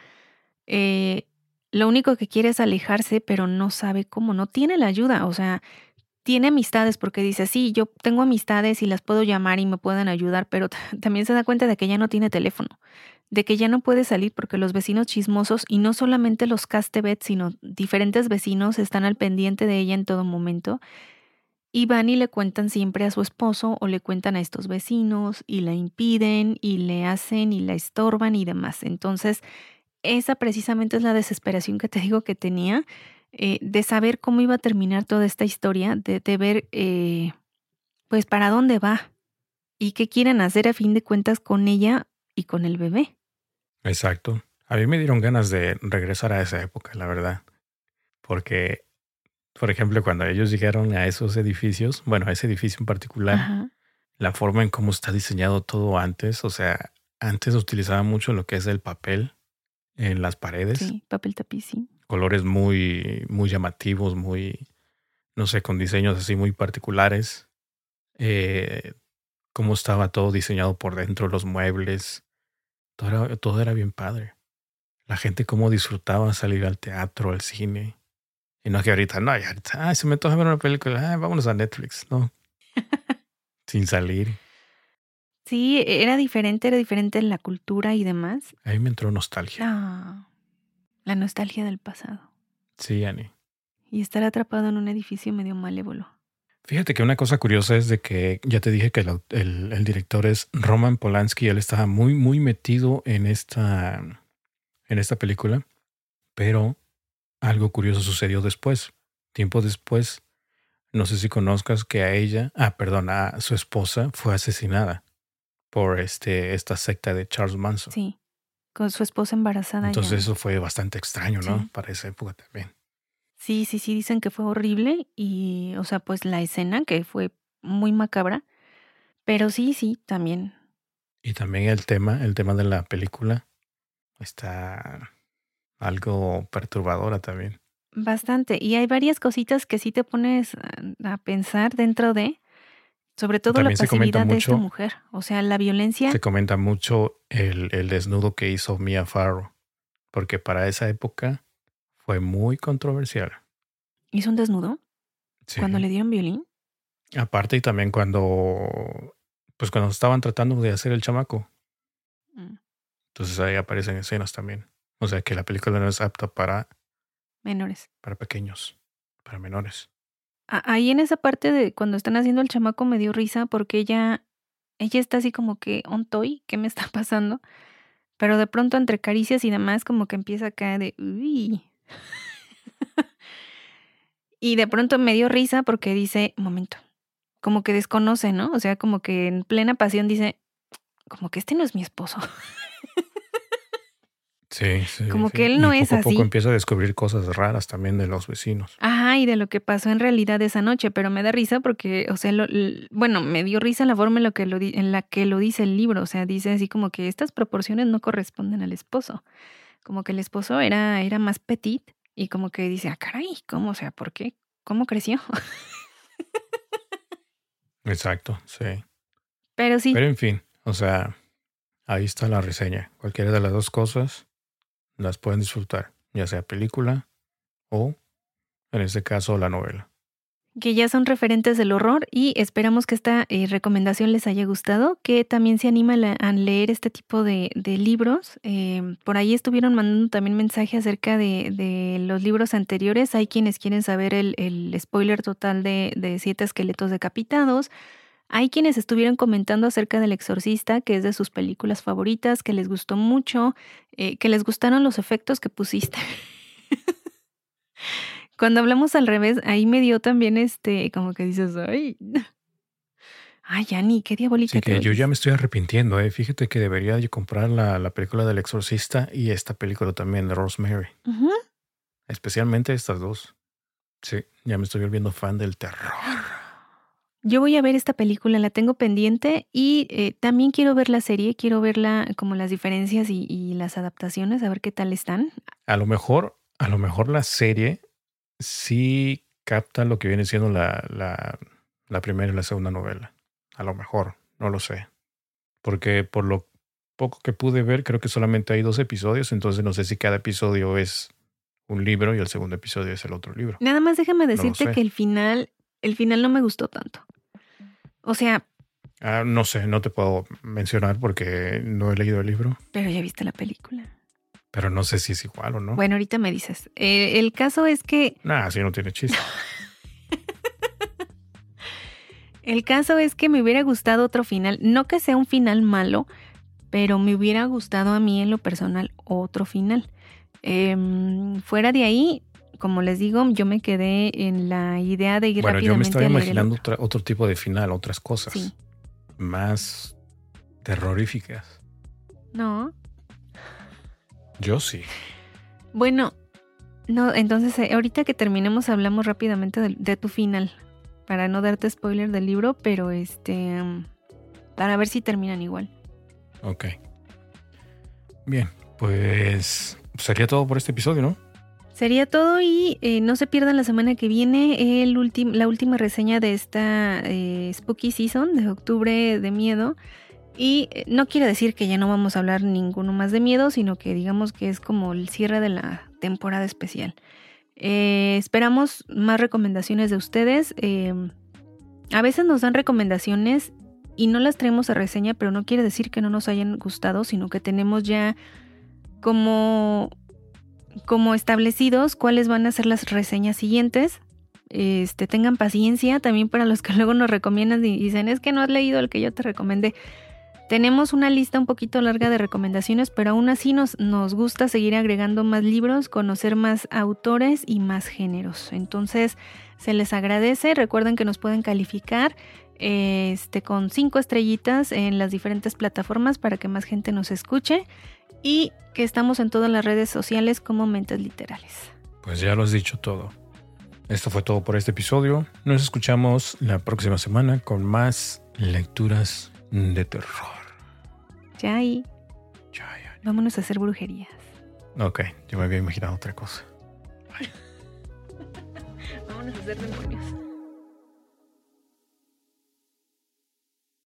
Eh, lo único que quiere es alejarse, pero no sabe cómo, no tiene la ayuda. O sea, tiene amistades porque dice, sí, yo tengo amistades y las puedo llamar y me pueden ayudar, pero también se da cuenta de que ya no tiene teléfono de que ya no puede salir porque los vecinos chismosos, y no solamente los Castebet, sino diferentes vecinos están al pendiente de ella en todo momento, y van y le cuentan siempre a su esposo o le cuentan a estos vecinos y la impiden y le hacen y la estorban y demás. Entonces, esa precisamente es la desesperación que te digo que tenía eh, de saber cómo iba a terminar toda esta historia, de, de ver eh, pues para dónde va y qué quieren hacer a fin de cuentas con ella y con el bebé. Exacto. A mí me dieron ganas de regresar a esa época, la verdad. Porque, por ejemplo, cuando ellos llegaron a esos edificios, bueno, a ese edificio en particular, la forma en cómo está diseñado todo antes, o sea, antes utilizaba mucho lo que es el papel en las paredes. Sí, papel tapiz, sí. Colores muy, muy llamativos, muy, no sé, con diseños así muy particulares. Eh, cómo estaba todo diseñado por dentro, los muebles, todo era, bien padre. La gente cómo disfrutaba salir al teatro, al cine. Y no que ahorita, no, ahorita, se me toca ver una película, vámonos a Netflix, ¿no? Sin salir. Sí, era diferente, era diferente en la cultura y demás. Ahí me entró nostalgia. Ah, la nostalgia del pasado. Sí, Annie. Y estar atrapado en un edificio medio malévolo. Fíjate que una cosa curiosa es de que ya te dije que el, el- el director es Roman Polanski. Él estaba muy, muy metido en esta, en esta película. Pero algo curioso sucedió después. Tiempo después, no sé si conozcas que a ella, ah, perdón, a su esposa fue asesinada por este, esta secta de Charles Manson. Sí. Con su esposa embarazada. ya. Entonces eso fue bastante extraño, ¿no? Sí. Para esa época también. Sí, sí, sí, dicen que fue horrible y, o sea, pues la escena que fue muy macabra. Pero sí, sí, también. Y también el tema, el tema de la película está algo perturbadora también. Bastante. Y hay varias cositas que sí te pones a pensar dentro de, sobre todo También la pasividad de esta mucho- mujer. O sea, la violencia. Se comenta mucho el, el desnudo que hizo Mia Farrow, porque para esa época fue muy controversial. ¿Hizo un desnudo Sí. cuando le dieron violín? Aparte y también cuando, pues cuando estaban tratando de hacer el chamaco, Mm, entonces ahí aparecen escenas también. O sea que la película no es apta para, menores. para pequeños, para menores. Ahí en esa parte de cuando están haciendo el chamaco me dio risa porque ella, ella está así como que, on toy, ¿qué me está pasando? Pero de pronto entre caricias y demás como que empieza a caer de, uy. y de pronto me dio risa porque dice, momento, como que desconoce, ¿no? O sea, como que en plena pasión dice, como que este no es mi esposo. Sí, sí. Como sí. que él no Y es poco a poco así. empieza a descubrir cosas raras también de los vecinos. Ajá, y de lo que pasó en realidad esa noche, pero me da risa porque, o sea, lo- bueno, me dio risa la forma en, lo que lo en la que lo dice el libro, o sea, dice así como que estas proporciones no corresponden al esposo, como que el esposo era, era más petit y como que dice, ah, caray, ¿cómo? O sea, ¿por qué? ¿Cómo creció? Exacto, sí. Pero sí, Pero en fin, o sea, ahí está la reseña. Cualquiera de las dos cosas las pueden disfrutar, ya sea película o, en este caso, la novela. que ya son referentes del horror y esperamos que esta eh, recomendación les haya gustado, que también se animan a, leer este tipo de, libros. Eh, por ahí estuvieron mandando también mensaje acerca de, de los libros anteriores. Hay quienes quieren saber el, spoiler total de Siete Esqueletos Decapitados. Hay quienes estuvieron comentando acerca del Exorcista, que es de sus películas favoritas, que les gustó mucho, eh, que les gustaron los efectos que pusiste. Cuando hablamos al revés, ahí me dio también este, como que dices, ay, ay, Yanni, qué diabólica. Te que yo oyes". ya me estoy arrepintiendo, ¿eh? Fíjate que debería yo comprar la, la película del exorcista y esta película también de Rosemary. Especialmente estas dos. Sí, ya me estoy volviendo fan del terror. Yo voy a ver esta película, la tengo pendiente y eh, también quiero ver la serie, quiero verla como las diferencias y, y las adaptaciones, a ver qué tal están. A lo mejor, a lo mejor la serie sí capta lo que viene siendo la, la, la primera y la segunda novela. A lo mejor, no lo sé. Porque por lo poco que pude ver, creo que solamente hay dos episodios, entonces no sé si cada episodio es un libro y el segundo episodio es el otro libro. Nada más déjame decirte que el final, el final no me gustó tanto. O sea, Ah, no sé, no te puedo mencionar porque no he leído el libro, pero ya viste la película. pero no sé si es igual o no. Bueno, ahorita me dices. Eh, el caso es que Nah, así no tiene chiste. El caso es que me hubiera gustado otro final, no que sea un final malo, pero me hubiera gustado a mí en lo personal otro final. Em, fuera de ahí, como les digo, yo me quedé en la idea de ir Bueno, yo me rápidamente estaba a leer el imaginando otro. otra- otro tipo de final, otras cosas Sí, más terroríficas. no. Yo sí. Bueno, no, entonces eh, ahorita que terminemos hablamos rápidamente de, de tu final, para no darte spoiler del libro, pero este, em, para ver si terminan igual. Ok. Bien, pues sería todo por este episodio, ¿no? Sería todo y eh, no se pierdan la semana que viene el la última reseña de esta eh, Spooky Season de octubre de miedo. Y eh, no quiere decir que ya no vamos a hablar ninguno más de miedo, sino que digamos que es como el cierre de la temporada especial. Esperamos más recomendaciones de ustedes. a veces nos dan recomendaciones y no las traemos a reseña, pero no quiere decir que no nos hayan gustado, sino que tenemos ya como, como establecidos cuáles van a ser las reseñas siguientes. Este, tengan paciencia también para los que luego nos recomiendan y dicen, es que no has leído el que yo te recomendé. Tenemos una lista un poquito larga de recomendaciones, pero aún así nos, nos gusta seguir agregando más libros, conocer más autores y más géneros. Entonces, se les agradece. Recuerden que nos pueden calificar este, con cinco estrellitas en las diferentes plataformas para que más gente nos escuche y que estamos en todas las redes sociales como Mentes Literales. Pues ya lo has dicho todo. Esto fue todo por este episodio. Nos escuchamos la próxima semana con más lecturas de terror. Ya Ya, ya. Vámonos a hacer brujerías. Ok, yo me había imaginado otra cosa. Vámonos a hacer demonios.